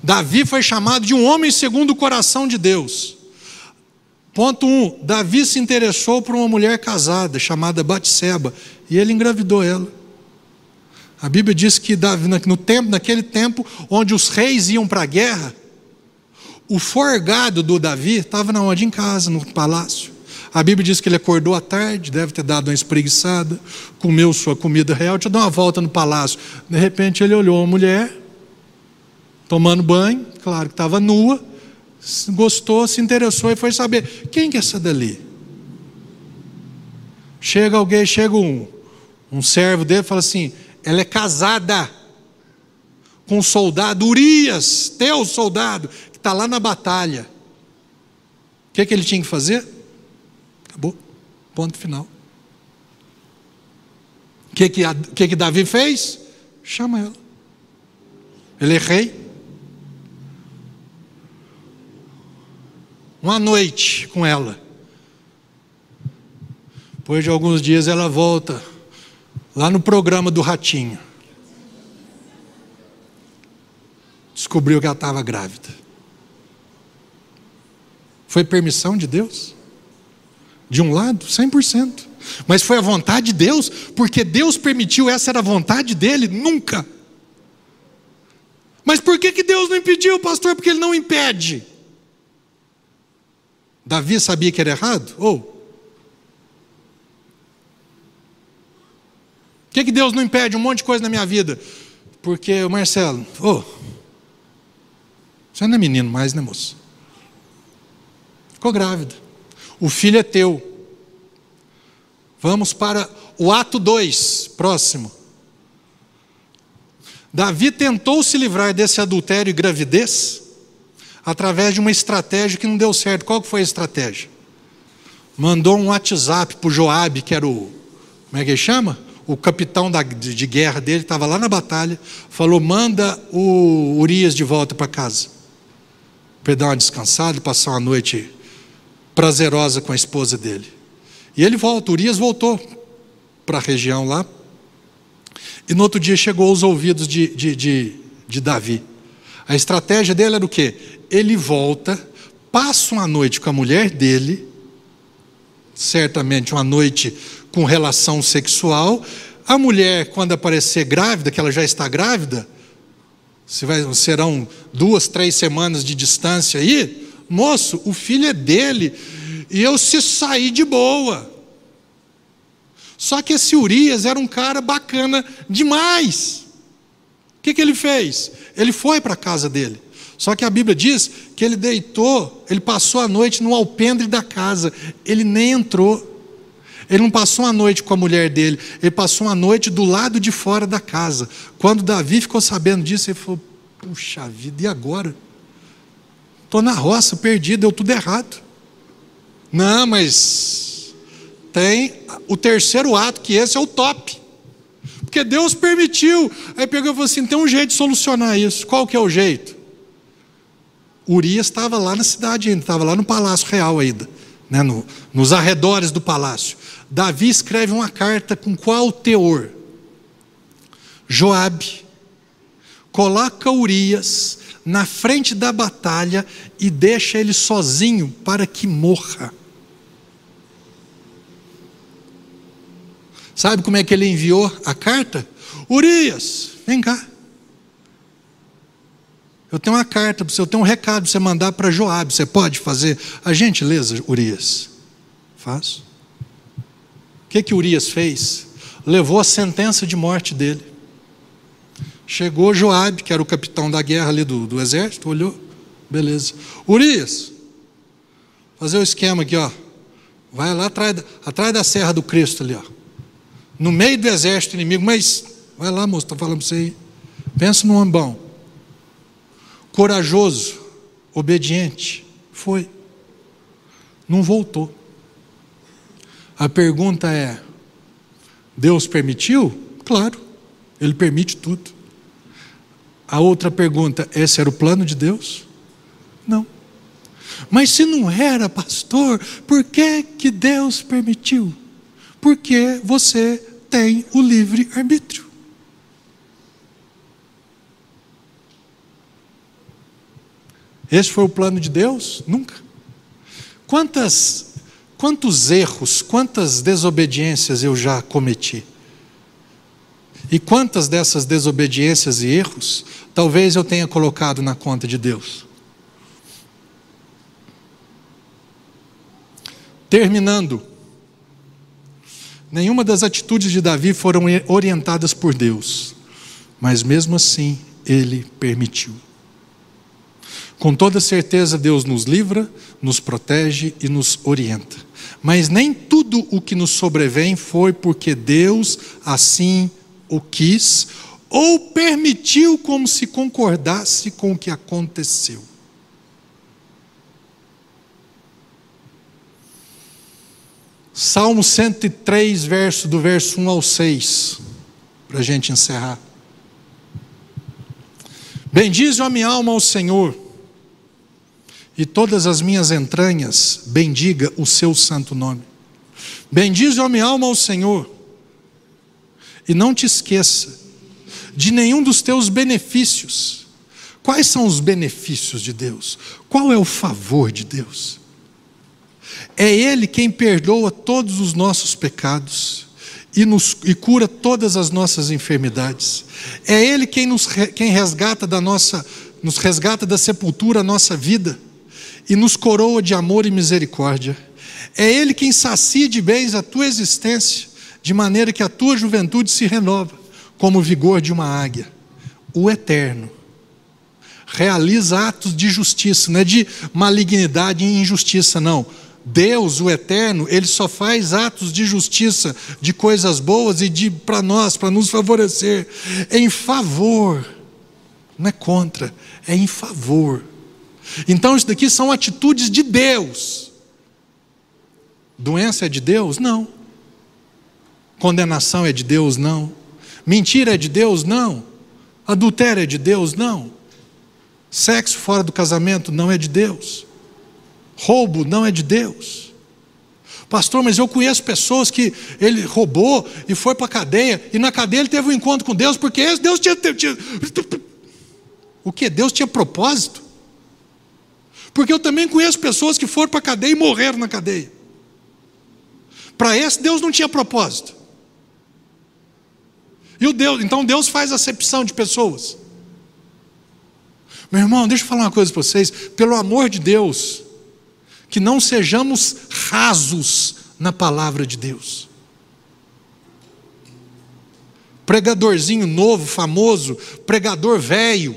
Davi foi chamado de um homem segundo o coração de Deus. Ponto 1. Um, Davi se interessou por uma mulher casada chamada Batseba e ele engravidou ela. A Bíblia diz que Davi, no tempo, naquele tempo onde os reis iam para a guerra, o forgado do Davi estava na onde? Em casa, no palácio. A Bíblia diz que ele acordou à tarde, deve ter dado uma espreguiçada, comeu sua comida real, eu dar uma volta no palácio. De repente ele olhou uma mulher, tomando banho, claro que estava nua, gostou, se interessou e foi saber quem que é essa dali. Chega alguém, chega um, um servo dele fala assim: ela é casada com um soldado, Urias, teu soldado, que está lá na batalha. O que, que ele tinha que fazer? Acabou. Ponto final. O que, que, que, que Davi fez? Chama ela. Ele é rei. Uma noite com ela. Depois de alguns dias ela volta lá no programa do Ratinho. Descobriu que ela estava grávida. Foi permissão de Deus? De um lado, 100%. Mas foi a vontade de Deus, porque Deus permitiu, essa era a vontade dele? Nunca. Mas por que, que Deus não impediu, pastor? Porque ele não impede. Davi sabia que era errado? Ou? Por que, que Deus não impede um monte de coisa na minha vida? Porque Marcelo, ô, oh, você não é menino mais, né, moço? Ficou grávida o filho é teu. Vamos para o ato 2, próximo. Davi tentou se livrar desse adultério e gravidez através de uma estratégia que não deu certo. Qual foi a estratégia? Mandou um WhatsApp para o Joabe, que era o. Como é que ele chama? O capitão da, de, de guerra dele, estava lá na batalha, falou: manda o Urias de volta para casa. Para dar uma descansada, passar uma noite prazerosa com a esposa dele. E ele volta, Urias voltou para a região lá. E no outro dia chegou aos ouvidos de, de, de, de Davi. A estratégia dele era o quê? Ele volta, passa uma noite com a mulher dele, certamente uma noite com relação sexual. A mulher, quando aparecer grávida, que ela já está grávida, serão duas, três semanas de distância aí, moço, o filho é dele, e eu se sair de boa. Só que esse Urias era um cara bacana demais. O que, que ele fez? Ele foi para a casa dele. Só que a Bíblia diz que ele deitou, ele passou a noite no alpendre da casa, ele nem entrou. Ele não passou uma noite com a mulher dele, ele passou uma noite do lado de fora da casa. Quando Davi ficou sabendo disso, ele falou: Puxa vida, e agora? Estou na roça, perdido, deu tudo errado. Não, mas tem o terceiro ato, que esse é o top. Porque Deus permitiu. Aí pegou e falou assim: tem um jeito de solucionar isso. Qual que é o jeito? Urias estava lá na cidade ainda, estava lá no palácio real ainda, né, no, nos arredores do palácio. Davi escreve uma carta com qual teor? Joabe coloca Urias na frente da batalha e deixa ele sozinho para que morra. Sabe como é que ele enviou a carta? Urias, vem cá. Eu tenho uma carta para você, eu tenho um recado para você mandar para Joabe. Você pode fazer a gentileza, Urias? Faço. O que que Urias fez? Levou a sentença de morte dele. Chegou Joabe, que era o capitão da guerra ali do, do exército, olhou, beleza. Urias, fazer o esquema aqui, ó. Vai lá atrás, atrás da Serra do Cristo ali, ó. No meio do exército inimigo, mas vai lá, moço, estou falando para você aí. Pensa no ambão. Corajoso, obediente. Foi. Não voltou. A pergunta é: Deus permitiu? Claro, Ele permite tudo. A outra pergunta: esse era o plano de Deus? Não. Mas se não era, pastor, por que, que Deus permitiu? Porque você tem o livre arbítrio. Esse foi o plano de Deus? Nunca. Quantas, quantos erros, quantas desobediências eu já cometi? E quantas dessas desobediências e erros talvez eu tenha colocado na conta de Deus? Terminando, nenhuma das atitudes de Davi foram orientadas por Deus, mas mesmo assim ele permitiu. Com toda certeza, Deus nos livra, nos protege e nos orienta. Mas nem tudo o que nos sobrevém foi porque Deus assim o quis ou permitiu como se concordasse com o que aconteceu. Salmo 103, verso do verso 1 ao 6, para a gente encerrar. Bendize a minha alma ao Senhor, e todas as minhas entranhas, bendiga o seu santo nome. Bendize a minha alma ao Senhor, e não te esqueça de nenhum dos teus benefícios. Quais são os benefícios de Deus? Qual é o favor de Deus? É Ele quem perdoa todos os nossos pecados e, nos, e cura todas as nossas enfermidades. É Ele quem nos quem resgata da nossa, nos resgata da sepultura a nossa vida e nos coroa de amor e misericórdia. É Ele quem sacia de bens a tua existência, de maneira que a tua juventude se renova, como o vigor de uma águia. O Eterno realiza atos de justiça, não é de malignidade e injustiça, não Deus, o eterno, ele só faz atos de justiça, de coisas boas e de para nós, para nos favorecer, em favor. Não é contra, é em favor. Então isso daqui são atitudes de Deus. Doença é de Deus? Não. Condenação é de Deus? Não. Mentira é de Deus? Não. Adultério é de Deus? Não. Sexo fora do casamento não é de Deus. Roubo não é de Deus. Pastor, mas eu conheço pessoas que ele roubou e foi para a cadeia, e na cadeia ele teve um encontro com Deus, porque Deus tinha. O que? Deus tinha propósito? Porque eu também conheço pessoas que foram para a cadeia e morreram na cadeia. Para esse, Deus não tinha propósito. E o Deus, então Deus faz acepção de pessoas. Meu irmão, deixa eu falar uma coisa para vocês. Pelo amor de Deus, que não sejamos rasos na palavra de Deus. Pregadorzinho novo, famoso, pregador velho,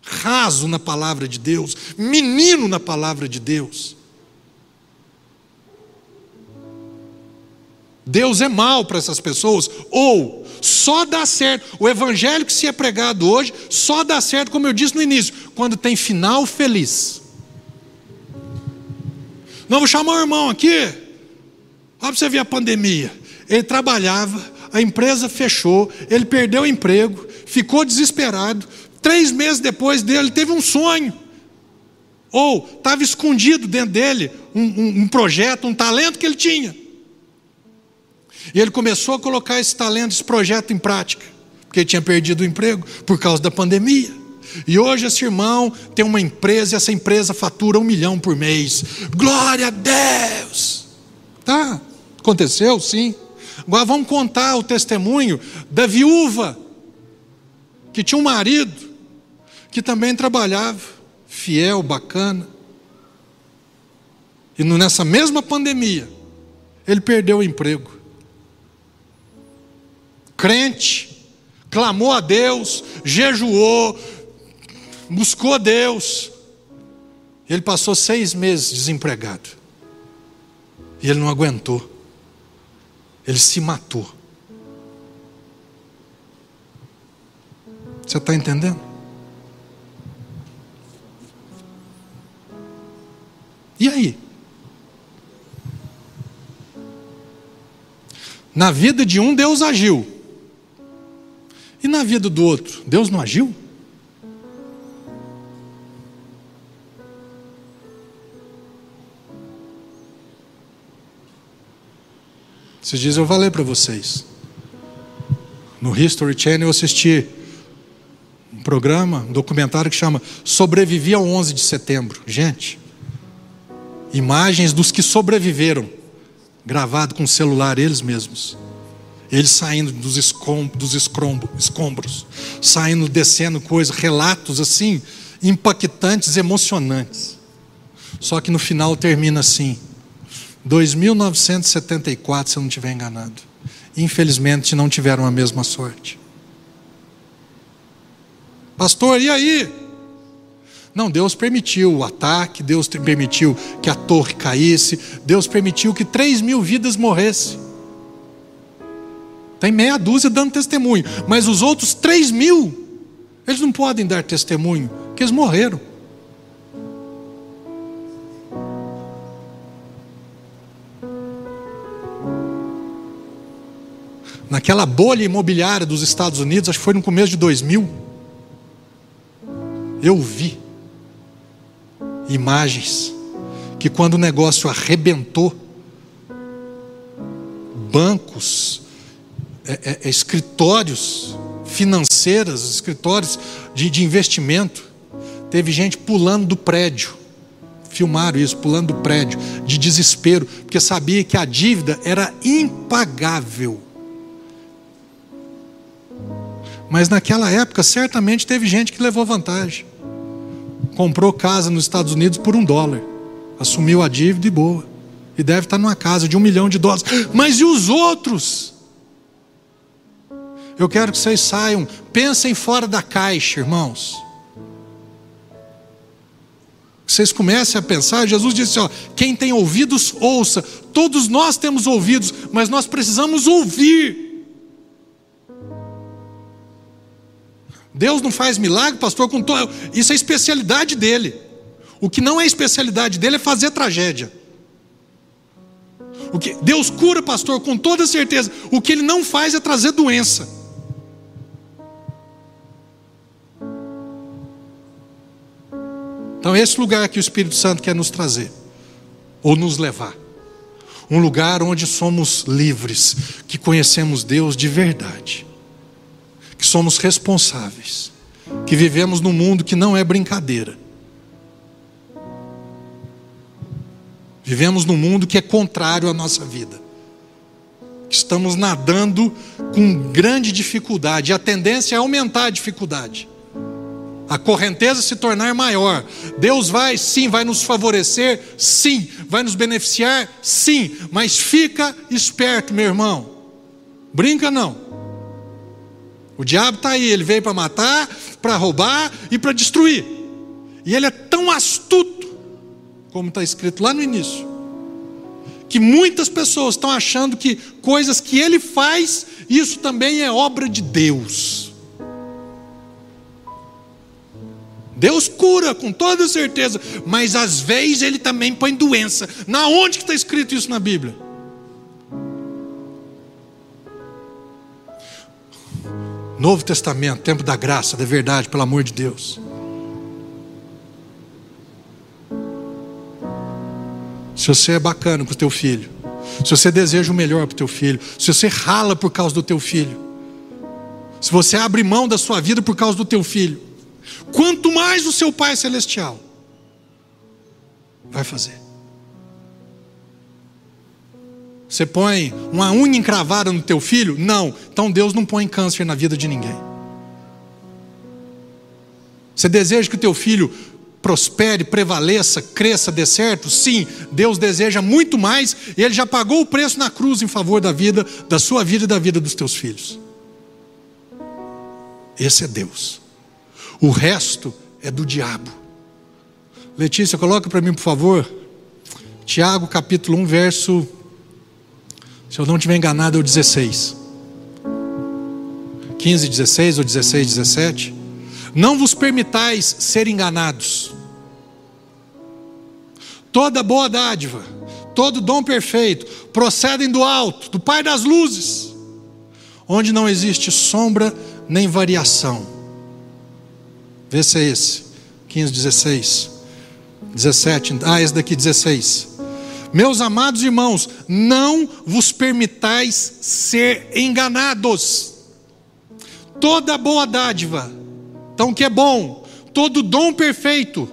raso na palavra de Deus, menino na palavra de Deus. Deus é mal para essas pessoas, ou só dá certo. O evangelho que se é pregado hoje só dá certo, como eu disse no início, quando tem final feliz. Não, vou chamar o irmão aqui. Olha para você ver a pandemia. Ele trabalhava, a empresa fechou, ele perdeu o emprego, ficou desesperado. Três meses depois dele, teve um sonho. Ou estava escondido dentro dele um, um, um projeto, um talento que ele tinha. E ele começou a colocar esse talento, esse projeto em prática, porque ele tinha perdido o emprego por causa da pandemia. E hoje esse irmão tem uma empresa e essa empresa fatura um milhão por mês. Glória a Deus! Tá? Aconteceu, sim. Agora vamos contar o testemunho da viúva que tinha um marido que também trabalhava, fiel, bacana. E nessa mesma pandemia, ele perdeu o emprego. Crente, clamou a Deus, jejuou, buscou a Deus. Ele passou seis meses desempregado. E ele não aguentou. Ele se matou. Você está entendendo? E aí? Na vida de um, Deus agiu. E na vida do outro, Deus não agiu? Esses dias eu falei para vocês. No History Channel eu assisti um programa, um documentário que chama Sobrevivi ao 11 de setembro. Gente, imagens dos que sobreviveram, gravado com celular eles mesmos. Eles saindo dos, escom dos escombros, saindo, descendo coisas, relatos assim, impactantes, emocionantes. Só que no final termina assim: 2.974, se eu não estiver enganado. Infelizmente não tiveram a mesma sorte. Pastor, e aí? Não, Deus permitiu o ataque, Deus permitiu que a torre caísse, Deus permitiu que 3 mil vidas morressem. Tem meia dúzia dando testemunho, mas os outros 3 mil, eles não podem dar testemunho, porque eles morreram. naquela bolha imobiliária dos Estados Unidos, acho que foi no começo de 2000, eu vi imagens que quando o negócio arrebentou, bancos, é, é, é escritórios financeiros, escritórios de, de investimento, teve gente pulando do prédio, filmaram isso, pulando do prédio, de desespero, porque sabia que a dívida era impagável. Mas naquela época, certamente teve gente que levou vantagem. Comprou casa nos Estados Unidos por um dólar. Assumiu a dívida e boa. E deve estar numa casa de um milhão de dólares. Mas e os outros? Eu quero que vocês saiam, pensem fora da caixa, irmãos. Vocês comecem a pensar, Jesus disse: ó, quem tem ouvidos, ouça. Todos nós temos ouvidos, mas nós precisamos ouvir. Deus não faz milagre, pastor, com to... isso é especialidade dele. O que não é especialidade dele é fazer tragédia. O que Deus cura, pastor, com toda certeza. O que ele não faz é trazer doença. Então, esse lugar que o Espírito Santo quer nos trazer, ou nos levar, um lugar onde somos livres, que conhecemos Deus de verdade que somos responsáveis, que vivemos num mundo que não é brincadeira. Vivemos num mundo que é contrário à nossa vida. Estamos nadando com grande dificuldade, a tendência é aumentar a dificuldade. A correnteza se tornar maior. Deus vai, sim, vai nos favorecer, sim, vai nos beneficiar, sim, mas fica esperto, meu irmão. Brinca não. O diabo está aí, ele veio para matar, para roubar e para destruir. E ele é tão astuto, como está escrito lá no início, que muitas pessoas estão achando que coisas que ele faz, isso também é obra de Deus. Deus cura com toda certeza, mas às vezes ele também põe doença. Na onde que está escrito isso na Bíblia? Novo Testamento, tempo da graça, da verdade, pelo amor de Deus. Se você é bacana com o teu filho, se você deseja o melhor para o teu filho, se você rala por causa do teu filho, se você abre mão da sua vida por causa do teu filho, quanto mais o seu Pai Celestial vai fazer. Você põe uma unha encravada no teu filho? Não. Então Deus não põe câncer na vida de ninguém. Você deseja que o teu filho prospere, prevaleça, cresça, dê certo? Sim, Deus deseja muito mais e Ele já pagou o preço na cruz em favor da vida, da sua vida e da vida dos teus filhos. Esse é Deus. O resto é do diabo. Letícia, coloca para mim, por favor, Tiago capítulo 1, verso se eu não estiver enganado, é o 16. 15, 16 ou 16, 17. Não vos permitais ser enganados. Toda boa dádiva, todo dom perfeito, procedem do alto, do Pai das luzes, onde não existe sombra nem variação. Vê se é esse. 15, 16. 17. Ah, esse daqui, 16. Meus amados irmãos, não vos permitais ser enganados. Toda boa dádiva, então que é bom, todo dom perfeito,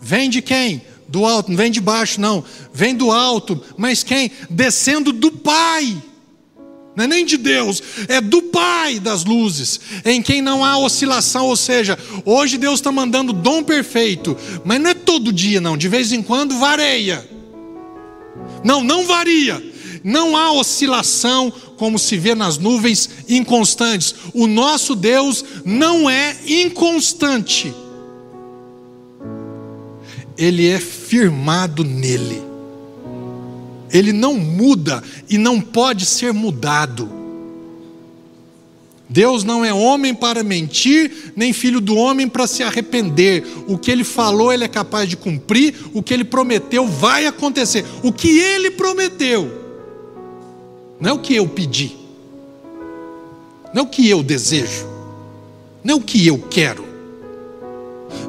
vem de quem? Do alto, não vem de baixo, não, vem do alto, mas quem? Descendo do Pai, não é nem de Deus, é do Pai das luzes, em quem não há oscilação, ou seja, hoje Deus está mandando dom perfeito, mas não é todo dia, não, de vez em quando vareia. Não, não varia. Não há oscilação como se vê nas nuvens inconstantes. O nosso Deus não é inconstante. Ele é firmado nele. Ele não muda e não pode ser mudado. Deus não é homem para mentir, nem filho do homem para se arrepender. O que ele falou, ele é capaz de cumprir, o que ele prometeu vai acontecer. O que ele prometeu, não é o que eu pedi, não é o que eu desejo, não é o que eu quero.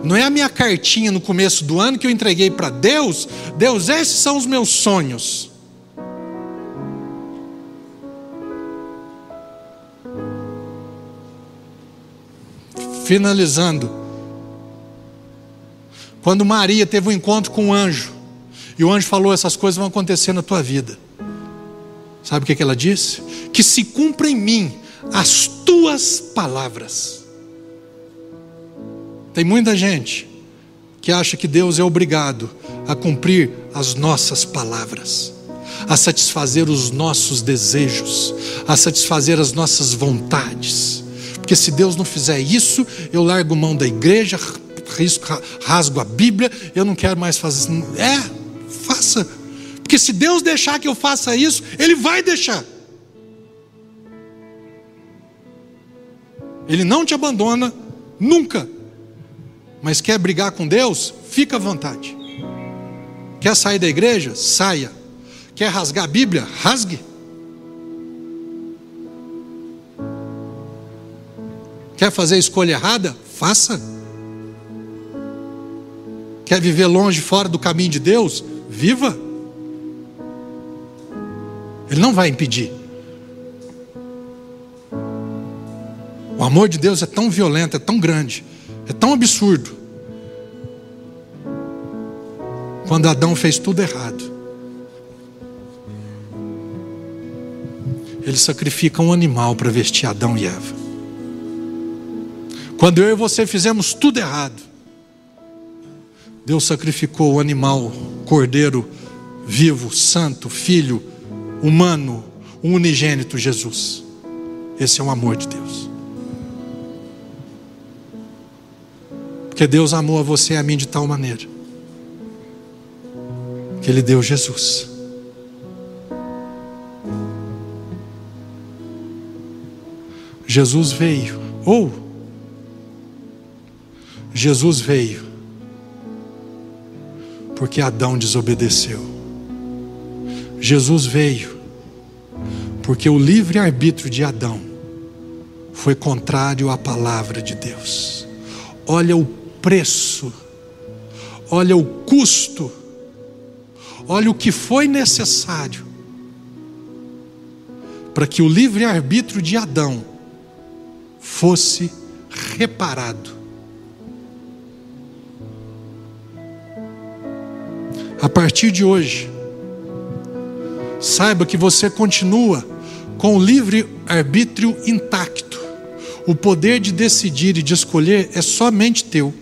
Não é a minha cartinha no começo do ano que eu entreguei para Deus, Deus, esses são os meus sonhos. Finalizando. Quando Maria teve um encontro com um anjo, e o anjo falou: essas coisas vão acontecer na tua vida. Sabe o que, que ela disse? Que se cumpra em mim as tuas palavras. Tem muita gente que acha que Deus é obrigado a cumprir as nossas palavras, a satisfazer os nossos desejos, a satisfazer as nossas vontades. Porque se Deus não fizer isso, eu largo mão da igreja, rasgo a Bíblia, eu não quero mais fazer isso. É, faça. Porque se Deus deixar que eu faça isso, Ele vai deixar. Ele não te abandona nunca. Mas quer brigar com Deus? Fica à vontade. Quer sair da igreja? Saia. Quer rasgar a Bíblia? Rasgue. Quer fazer a escolha errada? Faça. Quer viver longe, fora do caminho de Deus? Viva. Ele não vai impedir. O amor de Deus é tão violento, é tão grande, é tão absurdo. Quando Adão fez tudo errado, ele sacrifica um animal para vestir Adão e Eva. Quando eu e você fizemos tudo errado, Deus sacrificou o animal, cordeiro vivo, santo, filho, humano, unigênito Jesus. Esse é o amor de Deus. Porque Deus amou a você e a mim de tal maneira que Ele deu Jesus. Jesus veio, ou Jesus veio porque Adão desobedeceu. Jesus veio porque o livre-arbítrio de Adão foi contrário à palavra de Deus. Olha o preço, olha o custo, olha o que foi necessário para que o livre-arbítrio de Adão fosse reparado A partir de hoje, saiba que você continua com o livre arbítrio intacto. O poder de decidir e de escolher é somente teu.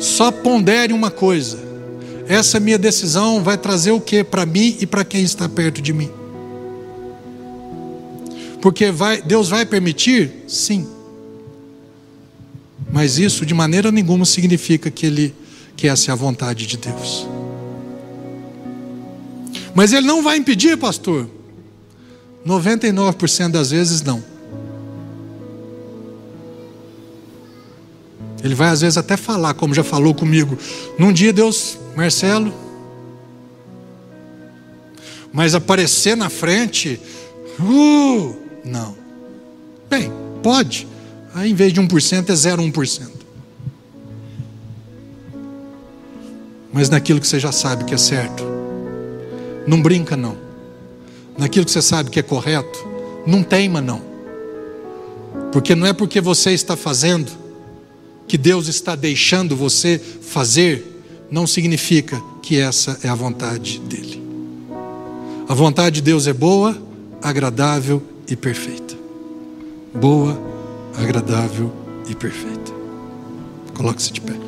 Só pondere uma coisa: essa minha decisão vai trazer o que para mim e para quem está perto de mim? Porque vai, Deus vai permitir? Sim. Mas isso de maneira nenhuma significa que Ele que essa é a vontade de Deus. Mas Ele não vai impedir, pastor? 99% das vezes não. Ele vai às vezes até falar, como já falou comigo. Num dia Deus, Marcelo, mas aparecer na frente, uh, não. Bem, pode. Aí em vez de 1% é 0,1%. Mas naquilo que você já sabe que é certo, não brinca não. Naquilo que você sabe que é correto, não teima não. Porque não é porque você está fazendo que Deus está deixando você fazer, não significa que essa é a vontade dele. A vontade de Deus é boa, agradável e perfeita. Boa, agradável e perfeita. Coloque-se de pé.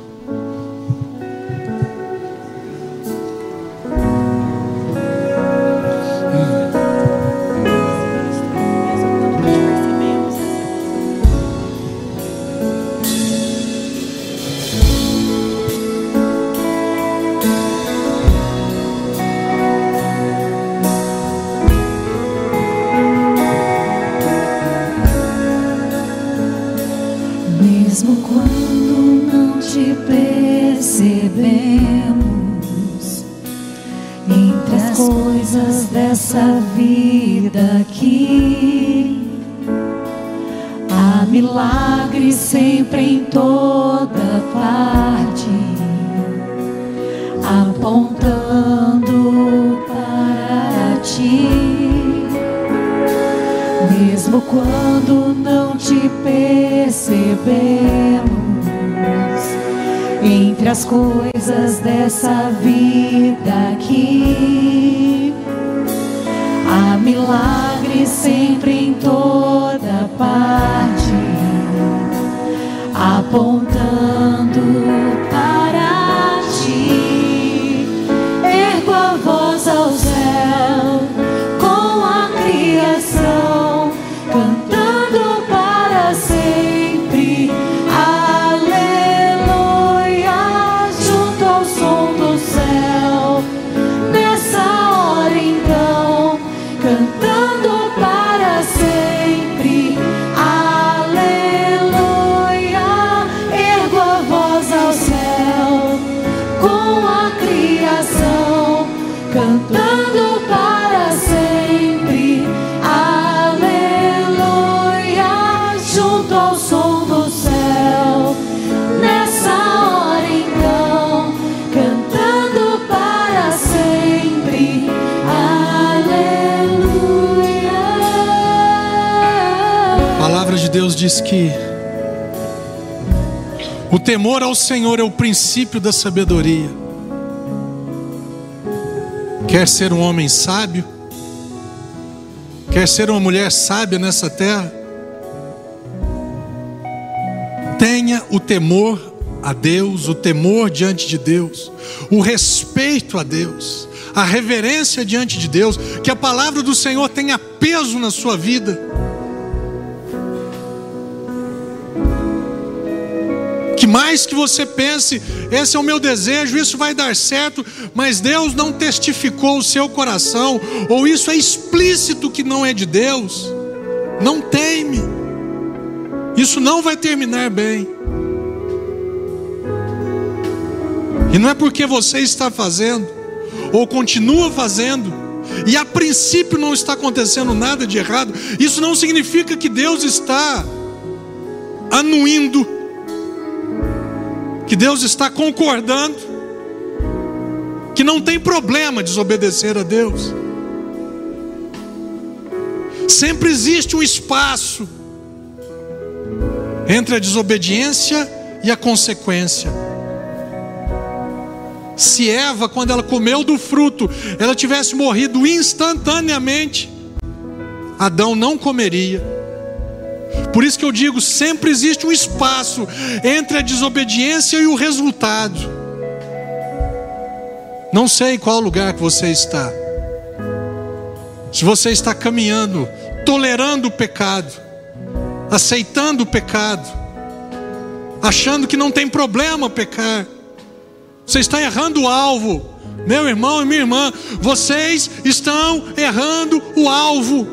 sempre em toda parte, apontando para ti. Mesmo quando não te percebemos, entre as coisas dessa vida aqui, há milagres sempre em toda parte apontando. Diz que o temor ao Senhor é o princípio da sabedoria. Quer ser um homem sábio? Quer ser uma mulher sábia nessa terra? Tenha o temor a Deus, o temor diante de Deus, o respeito a Deus, a reverência diante de Deus, que a palavra do Senhor tenha peso na sua vida. Mais que você pense, esse é o meu desejo, isso vai dar certo, mas Deus não testificou o seu coração, ou isso é explícito que não é de Deus, não teme, isso não vai terminar bem. E não é porque você está fazendo, ou continua fazendo, e a princípio não está acontecendo nada de errado, isso não significa que Deus está anuindo que Deus está concordando, que não tem problema desobedecer a Deus. Sempre existe um espaço entre a desobediência e a consequência. Se Eva, quando ela comeu do fruto, ela tivesse morrido instantaneamente, Adão não comeria. Por isso que eu digo, sempre existe um espaço entre a desobediência e o resultado. Não sei qual lugar que você está. Se você está caminhando, tolerando o pecado, aceitando o pecado, achando que não tem problema pecar, você está errando o alvo. Meu irmão e minha irmã, vocês estão errando o alvo.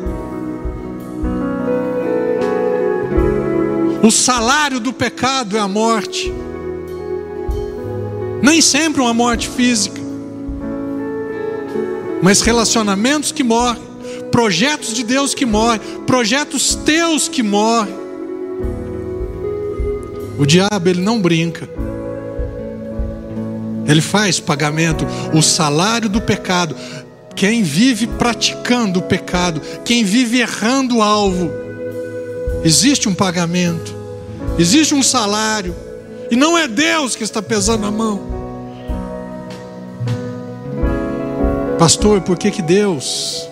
O salário do pecado é a morte. Nem sempre uma morte física, mas relacionamentos que morrem, projetos de Deus que morrem, projetos teus que morrem. O diabo ele não brinca. Ele faz pagamento, o salário do pecado. Quem vive praticando o pecado, quem vive errando o alvo, existe um pagamento, existe um salário, e não é Deus que está pesando a mão. Pastor, por que que Deus?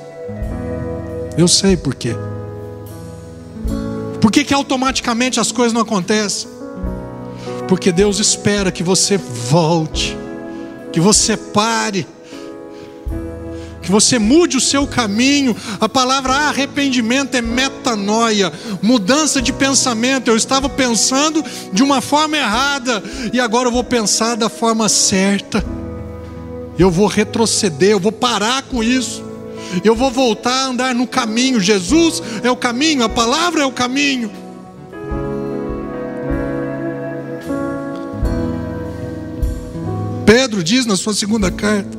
Eu sei por quê. Por que que automaticamente as coisas não acontecem? Porque Deus espera que você volte que você pare, que você mude o seu caminho. A palavra arrependimento é metanoia, mudança de pensamento. Eu estava pensando de uma forma errada e agora eu vou pensar da forma certa. Eu vou retroceder, eu vou parar com isso. Eu vou voltar a andar no caminho. Jesus é o caminho, a palavra é o caminho. Pedro diz na sua segunda carta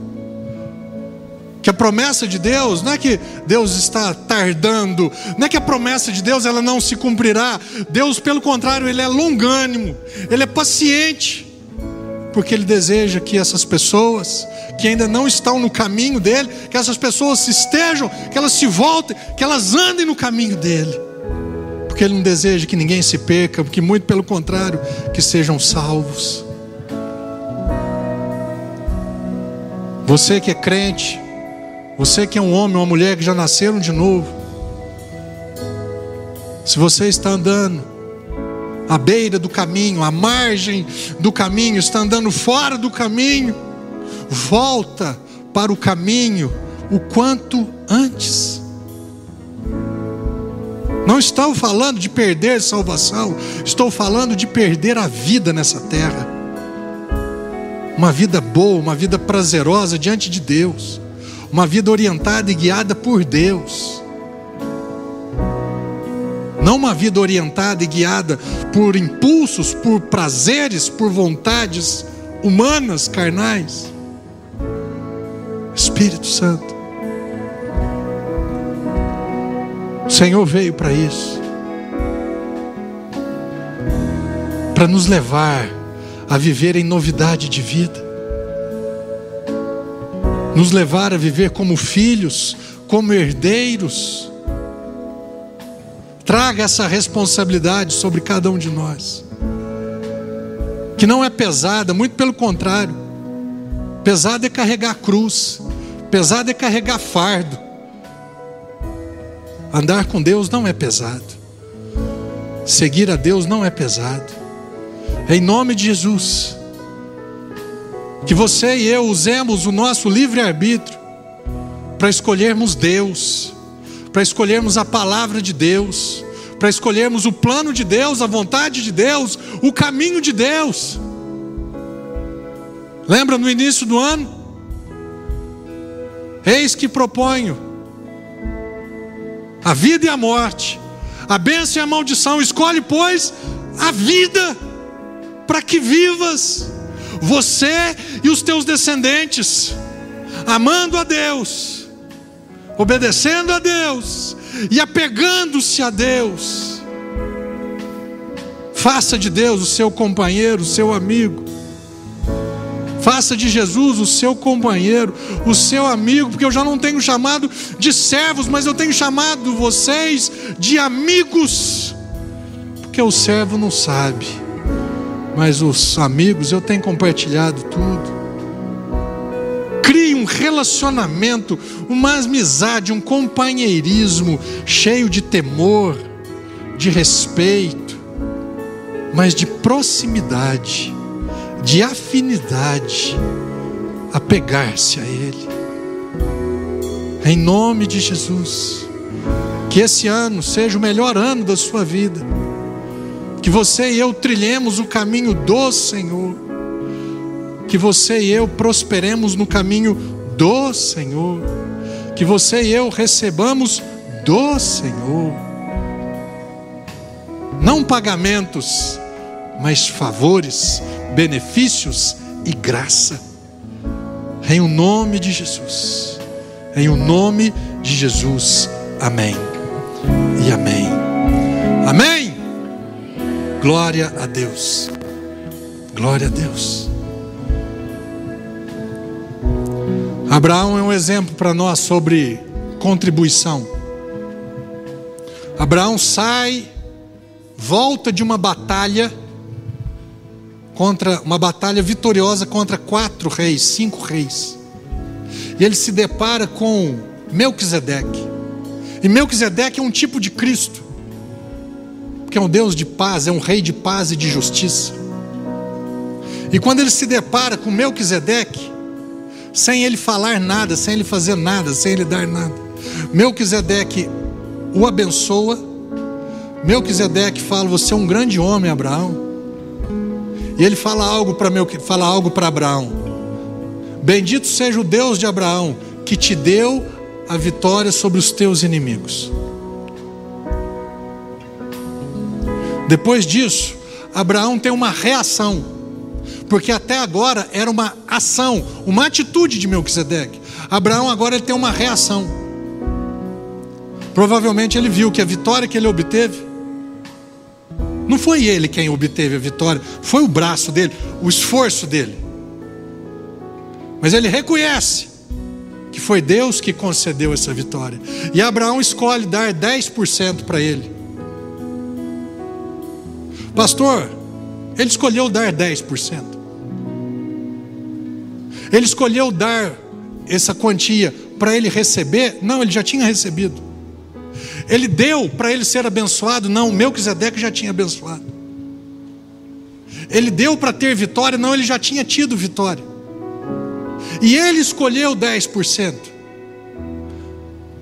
que a promessa de Deus não é que Deus está tardando, não é que a promessa de Deus ela não se cumprirá. Deus, pelo contrário, ele é longânimo, ele é paciente, porque ele deseja que essas pessoas que ainda não estão no caminho dele, que essas pessoas estejam, que elas se voltem, que elas andem no caminho dele. Porque ele não deseja que ninguém se perca, porque muito pelo contrário, que sejam salvos. Você que é crente, você que é um homem ou uma mulher que já nasceram de novo, se você está andando à beira do caminho, à margem do caminho, está andando fora do caminho, volta para o caminho o quanto antes. Não estou falando de perder salvação, estou falando de perder a vida nessa terra. Uma vida boa, uma vida prazerosa diante de Deus, uma vida orientada e guiada por Deus. Não uma vida orientada e guiada por impulsos, por prazeres, por vontades humanas, carnais. Espírito Santo. O Senhor veio para isso. Para nos levar a viver em novidade de vida, nos levar a viver como filhos, como herdeiros. Traga essa responsabilidade sobre cada um de nós, que não é pesada, muito pelo contrário, pesada é carregar cruz, pesada é carregar fardo. Andar com Deus não é pesado, seguir a Deus não é pesado. Em nome de Jesus. Que você e eu usemos o nosso livre-arbítrio para escolhermos Deus, para escolhermos a palavra de Deus, para escolhermos o plano de Deus, a vontade de Deus, o caminho de Deus. Lembra no início do ano? Eis que proponho a vida e a morte, a bênção e a maldição. Escolhe, pois, a vida para que vivas, você e os teus descendentes, amando a Deus, obedecendo a Deus e apegando-se a Deus. Faça de Deus o seu companheiro, o seu amigo. Faça de Jesus o seu companheiro, o seu amigo, porque eu já não tenho chamado de servos, mas eu tenho chamado vocês de amigos, porque o servo não sabe mas os amigos eu tenho compartilhado tudo. um relacionamento, uma amizade, um companheirismo cheio de temor, de respeito, mas de proximidade, de afinidade, apegar-se a Ele. Em nome de Jesus, que esse ano seja o melhor ano da sua vida, que você e eu trilhemos o caminho do Senhor, que você e eu prosperemos no caminho do Senhor, que você e eu recebamos do Senhor, não pagamentos, mas favores, benefícios e graça. Em o nome de Jesus. Em o nome de Jesus. Amém. E amém. Amém. Glória a Deus. Glória a Deus. Abraão é um exemplo para nós sobre contribuição. Abraão sai, volta de uma batalha contra uma batalha vitoriosa contra quatro reis, cinco reis. E ele se depara com Melquisedeque. E Melquisedeque é um tipo de Cristo, que é um Deus de paz, é um rei de paz e de justiça. E quando ele se depara com Melquisedeque, sem ele falar nada, sem ele fazer nada, sem ele dar nada, Melquisedeque o abençoa. Melquisedeque fala: Você é um grande homem, Abraão. E ele fala algo para meu, fala algo para Abraão. Bendito seja o Deus de Abraão que te deu a vitória sobre os teus inimigos. Depois disso, Abraão tem uma reação, porque até agora era uma ação, uma atitude de Melquisedeque. Abraão agora ele tem uma reação. Provavelmente ele viu que a vitória que ele obteve não foi ele quem obteve a vitória, foi o braço dele, o esforço dele. Mas ele reconhece que foi Deus que concedeu essa vitória. E Abraão escolhe dar 10% para ele. Pastor, ele escolheu dar 10%. Ele escolheu dar essa quantia para ele receber? Não, ele já tinha recebido. Ele deu para ele ser abençoado? Não, Melquisedeque já tinha abençoado. Ele deu para ter vitória? Não, ele já tinha tido vitória. E ele escolheu 10%.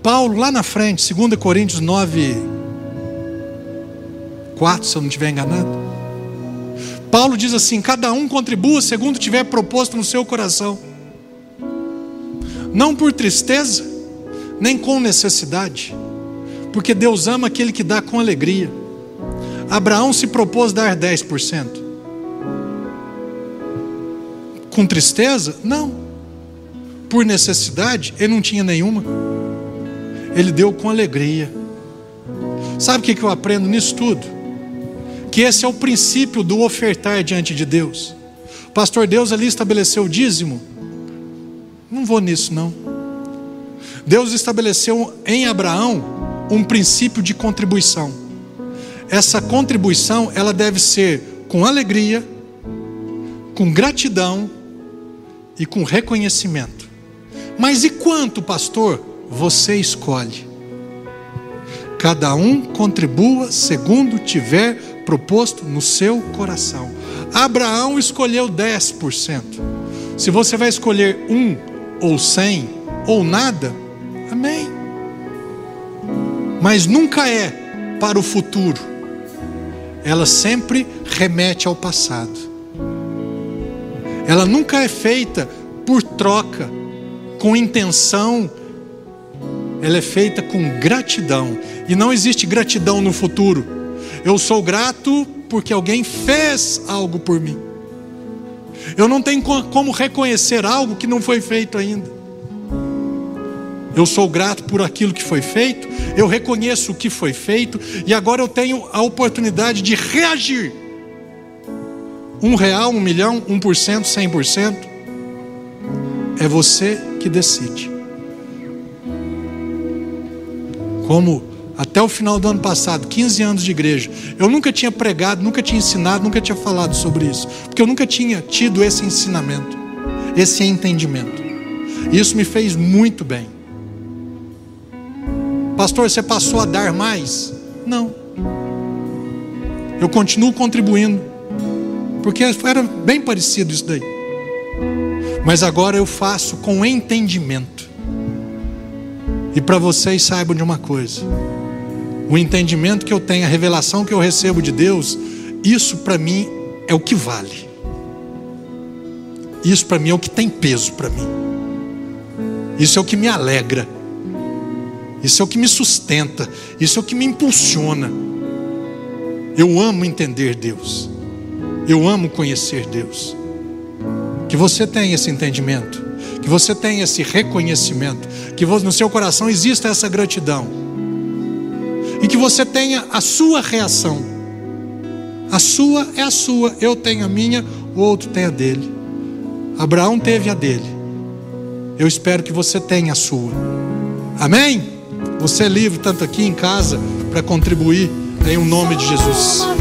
Paulo, lá na frente, 2 Coríntios 9, 4, se eu não estiver enganado. Paulo diz assim: cada um contribua segundo tiver proposto no seu coração, não por tristeza, nem com necessidade porque Deus ama aquele que dá com alegria. Abraão se propôs dar 10%. Com tristeza? Não. Por necessidade? Ele não tinha nenhuma. Ele deu com alegria. Sabe o que eu aprendo nisso tudo? Que esse é o princípio do ofertar diante de Deus. Pastor, Deus ali estabeleceu o dízimo? Não vou nisso, não. Deus estabeleceu em Abraão um princípio de contribuição. Essa contribuição, ela deve ser com alegria, com gratidão e com reconhecimento. Mas e quanto, pastor? Você escolhe. Cada um contribua segundo tiver proposto no seu coração. Abraão escolheu 10%. Se você vai escolher um ou cem ou nada, amém mas nunca é para o futuro. Ela sempre remete ao passado. Ela nunca é feita por troca, com intenção. Ela é feita com gratidão. E não existe gratidão no futuro. Eu sou grato porque alguém fez algo por mim. Eu não tenho como reconhecer algo que não foi feito ainda. Eu sou grato por aquilo que foi feito, eu reconheço o que foi feito e agora eu tenho a oportunidade de reagir. Um real, um milhão, um por cento, cem por cento. É você que decide. Como até o final do ano passado, 15 anos de igreja, eu nunca tinha pregado, nunca tinha ensinado, nunca tinha falado sobre isso, porque eu nunca tinha tido esse ensinamento, esse entendimento. Isso me fez muito bem. Pastor, você passou a dar mais? Não. Eu continuo contribuindo. Porque era bem parecido isso daí. Mas agora eu faço com entendimento. E para vocês saibam de uma coisa: o entendimento que eu tenho, a revelação que eu recebo de Deus, isso para mim é o que vale. Isso para mim é o que tem peso para mim. Isso é o que me alegra. Isso é o que me sustenta. Isso é o que me impulsiona. Eu amo entender Deus. Eu amo conhecer Deus. Que você tenha esse entendimento. Que você tenha esse reconhecimento. Que no seu coração exista essa gratidão. E que você tenha a sua reação. A sua é a sua. Eu tenho a minha, o outro tem a dele. Abraão teve a dele. Eu espero que você tenha a sua. Amém? Você é livre tanto aqui em casa para contribuir em um nome de Jesus.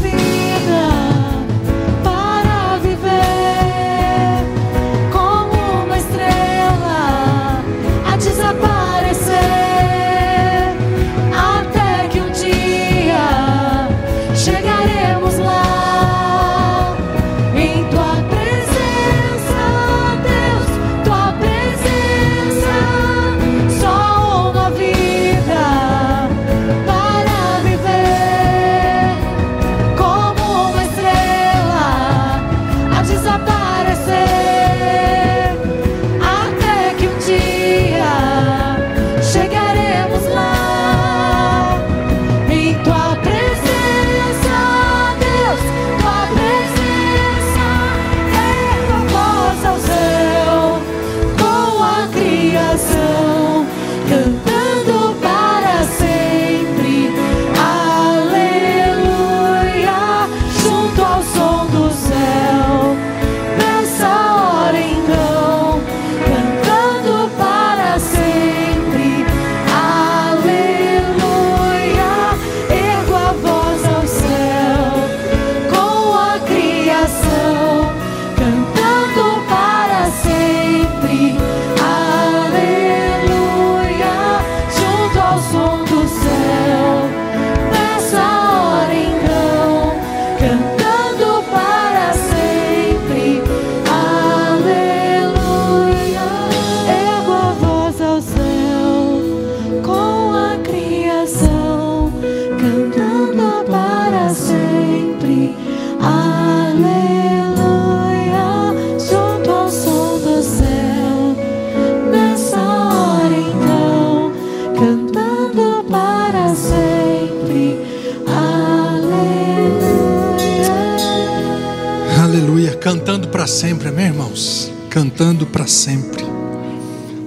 Sempre, amém, irmãos? Cantando para sempre.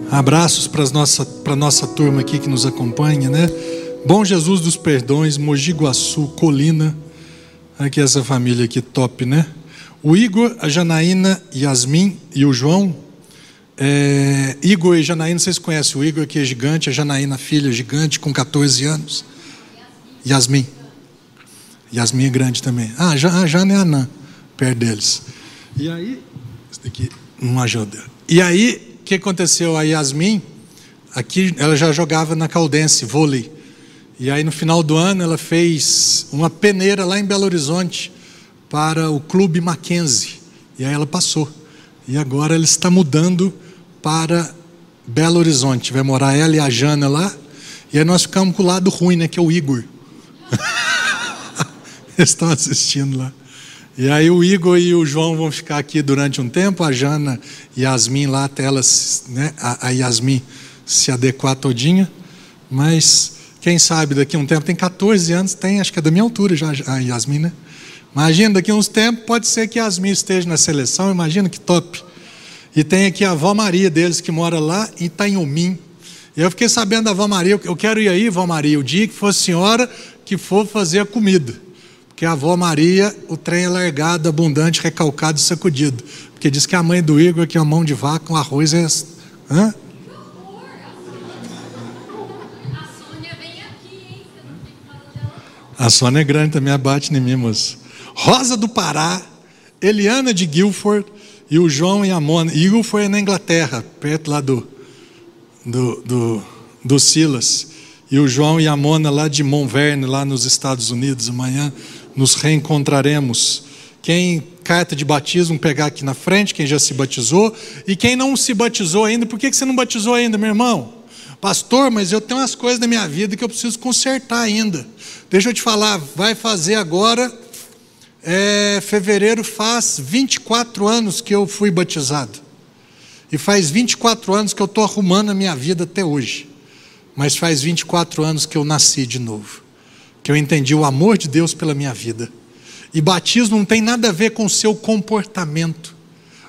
Abraços para nossa, nossa turma aqui que nos acompanha, né? Bom Jesus dos Perdões, Mogi Guaçu, Colina. Aqui essa família aqui top, né? O Igor, a Janaína, Yasmin e o João. É, Igor e Janaína, vocês conhecem o Igor, que é gigante, a Janaína, filha gigante, com 14 anos. Yasmin. Yasmin é grande também. Ah, a Jana é anã, perto deles. E aí, isso daqui não ajuda. E aí, o que aconteceu? A Yasmin, aqui, ela já jogava na Caldense, vôlei. E aí, no final do ano, ela fez uma peneira lá em Belo Horizonte para o Clube Mackenzie. E aí ela passou. E agora ela está mudando para Belo Horizonte. Vai morar ela e a Jana lá. E aí nós ficamos com o lado ruim, né? Que é o Igor. Eles estão assistindo lá. E aí o Igor e o João vão ficar aqui durante um tempo, a Jana e a Yasmin lá até elas, né, a, Yasmin se adequar todinha. Mas quem sabe daqui a um tempo, tem 14 anos, tem, acho que é da minha altura já a Yasmin, né? Imagina, daqui a uns tempos pode ser que Yasmin esteja na seleção, imagina que top. E tem aqui a avó Maria deles que mora lá em Itanhumim. E eu fiquei sabendo da avó Maria, eu quero ir aí, avó Maria, o dia que for a senhora que for fazer a comida que a avó Maria, o trem é largado, abundante, recalcado e sacudido. Porque diz que a mãe do Igor, que é a mão de vaca, com arroz é. Hã? A Sônia é grande também, abate em mim, moço. Rosa do Pará, Eliana de Guilford e o João e a Mona. Guilford é na Inglaterra, perto lá do, do, do, do Silas. E o João e a Mona lá de Montverne, lá nos Estados Unidos. Amanhã nos reencontraremos. Quem carta de batismo pegar aqui na frente, quem já se batizou. E quem não se batizou ainda, por que você não batizou ainda, meu irmão? Pastor, mas eu tenho umas coisas na minha vida que eu preciso consertar ainda. Deixa eu te falar, vai fazer agora. É, fevereiro faz 24 anos que eu fui batizado. E faz 24 anos que eu estou arrumando a minha vida até hoje. Mas faz 24 anos que eu nasci de novo. Que eu entendi o amor de Deus pela minha vida. E batismo não tem nada a ver com o seu comportamento.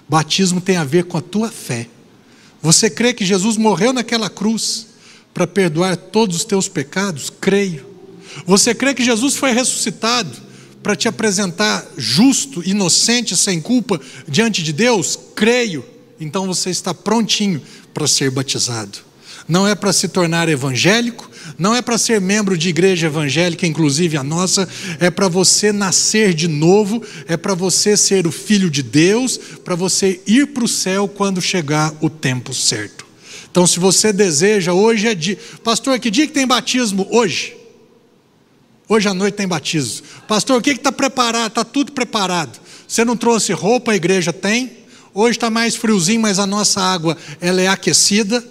Batismo tem a ver com a tua fé. Você crê que Jesus morreu naquela cruz para perdoar todos os teus pecados? Creio. Você crê que Jesus foi ressuscitado para te apresentar justo, inocente, sem culpa diante de Deus? Creio. Então você está prontinho para ser batizado. Não é para se tornar evangélico, não é para ser membro de igreja evangélica, inclusive a nossa, é para você nascer de novo, é para você ser o filho de Deus, para você ir para o céu quando chegar o tempo certo. Então, se você deseja, hoje é dia. Pastor, que dia que tem batismo? Hoje. Hoje à noite tem batismo. Pastor, o que está preparado? Está tudo preparado. Você não trouxe roupa, a igreja tem. Hoje está mais friozinho, mas a nossa água ela é aquecida.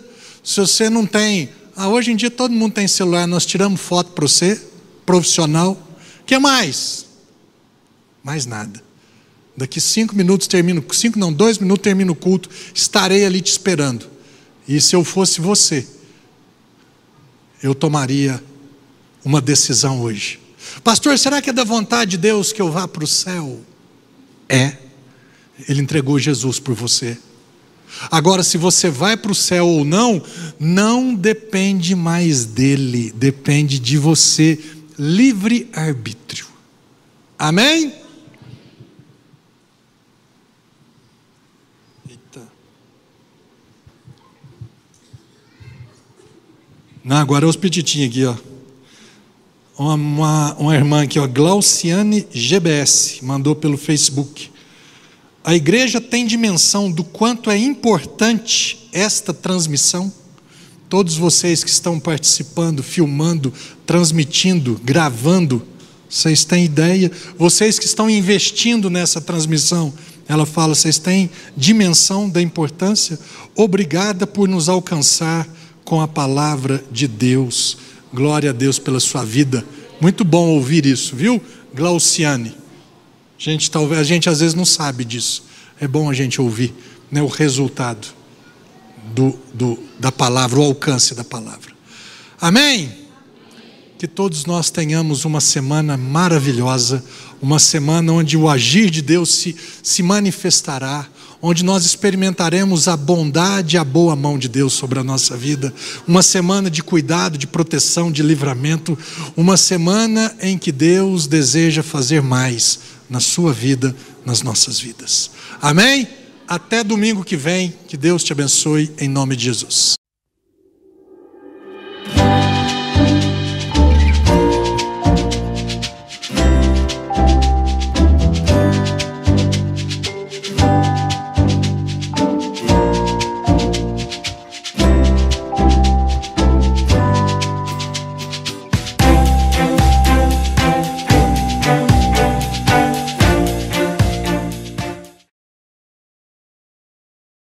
Se você não tem ah, hoje em dia todo mundo tem celular, nós tiramos foto para você, profissional. O que mais? Mais nada. Daqui cinco minutos termino, cinco não, dois minutos termino o culto, estarei ali te esperando. E se eu fosse você, eu tomaria uma decisão hoje. Pastor, será que é da vontade de Deus que eu vá para o céu? É. Ele entregou Jesus por você. Agora, se você vai para o céu ou não, não depende mais dele, depende de você, livre arbítrio. Amém? Eita. Não, agora é os petitinhos aqui, ó. Uma, uma, uma irmã aqui, ó, Glauciane GBS, mandou pelo Facebook. A igreja tem dimensão do quanto é importante esta transmissão? Todos vocês que estão participando, filmando, transmitindo, gravando, vocês têm ideia? Vocês que estão investindo nessa transmissão, ela fala: vocês têm dimensão da importância? Obrigada por nos alcançar com a palavra de Deus. Glória a Deus pela sua vida. Muito bom ouvir isso, viu, Glauciane? Gente, talvez, a gente às vezes não sabe disso. É bom a gente ouvir né, o resultado do, do, da palavra, o alcance da palavra. Amém? Que todos nós tenhamos uma semana maravilhosa, uma semana onde o agir de Deus se, se manifestará, onde nós experimentaremos a bondade e a boa mão de Deus sobre a nossa vida, uma semana de cuidado, de proteção, de livramento, uma semana em que Deus deseja fazer mais na sua vida, nas nossas vidas. Amém? Até domingo que vem, que Deus te abençoe em nome de Jesus.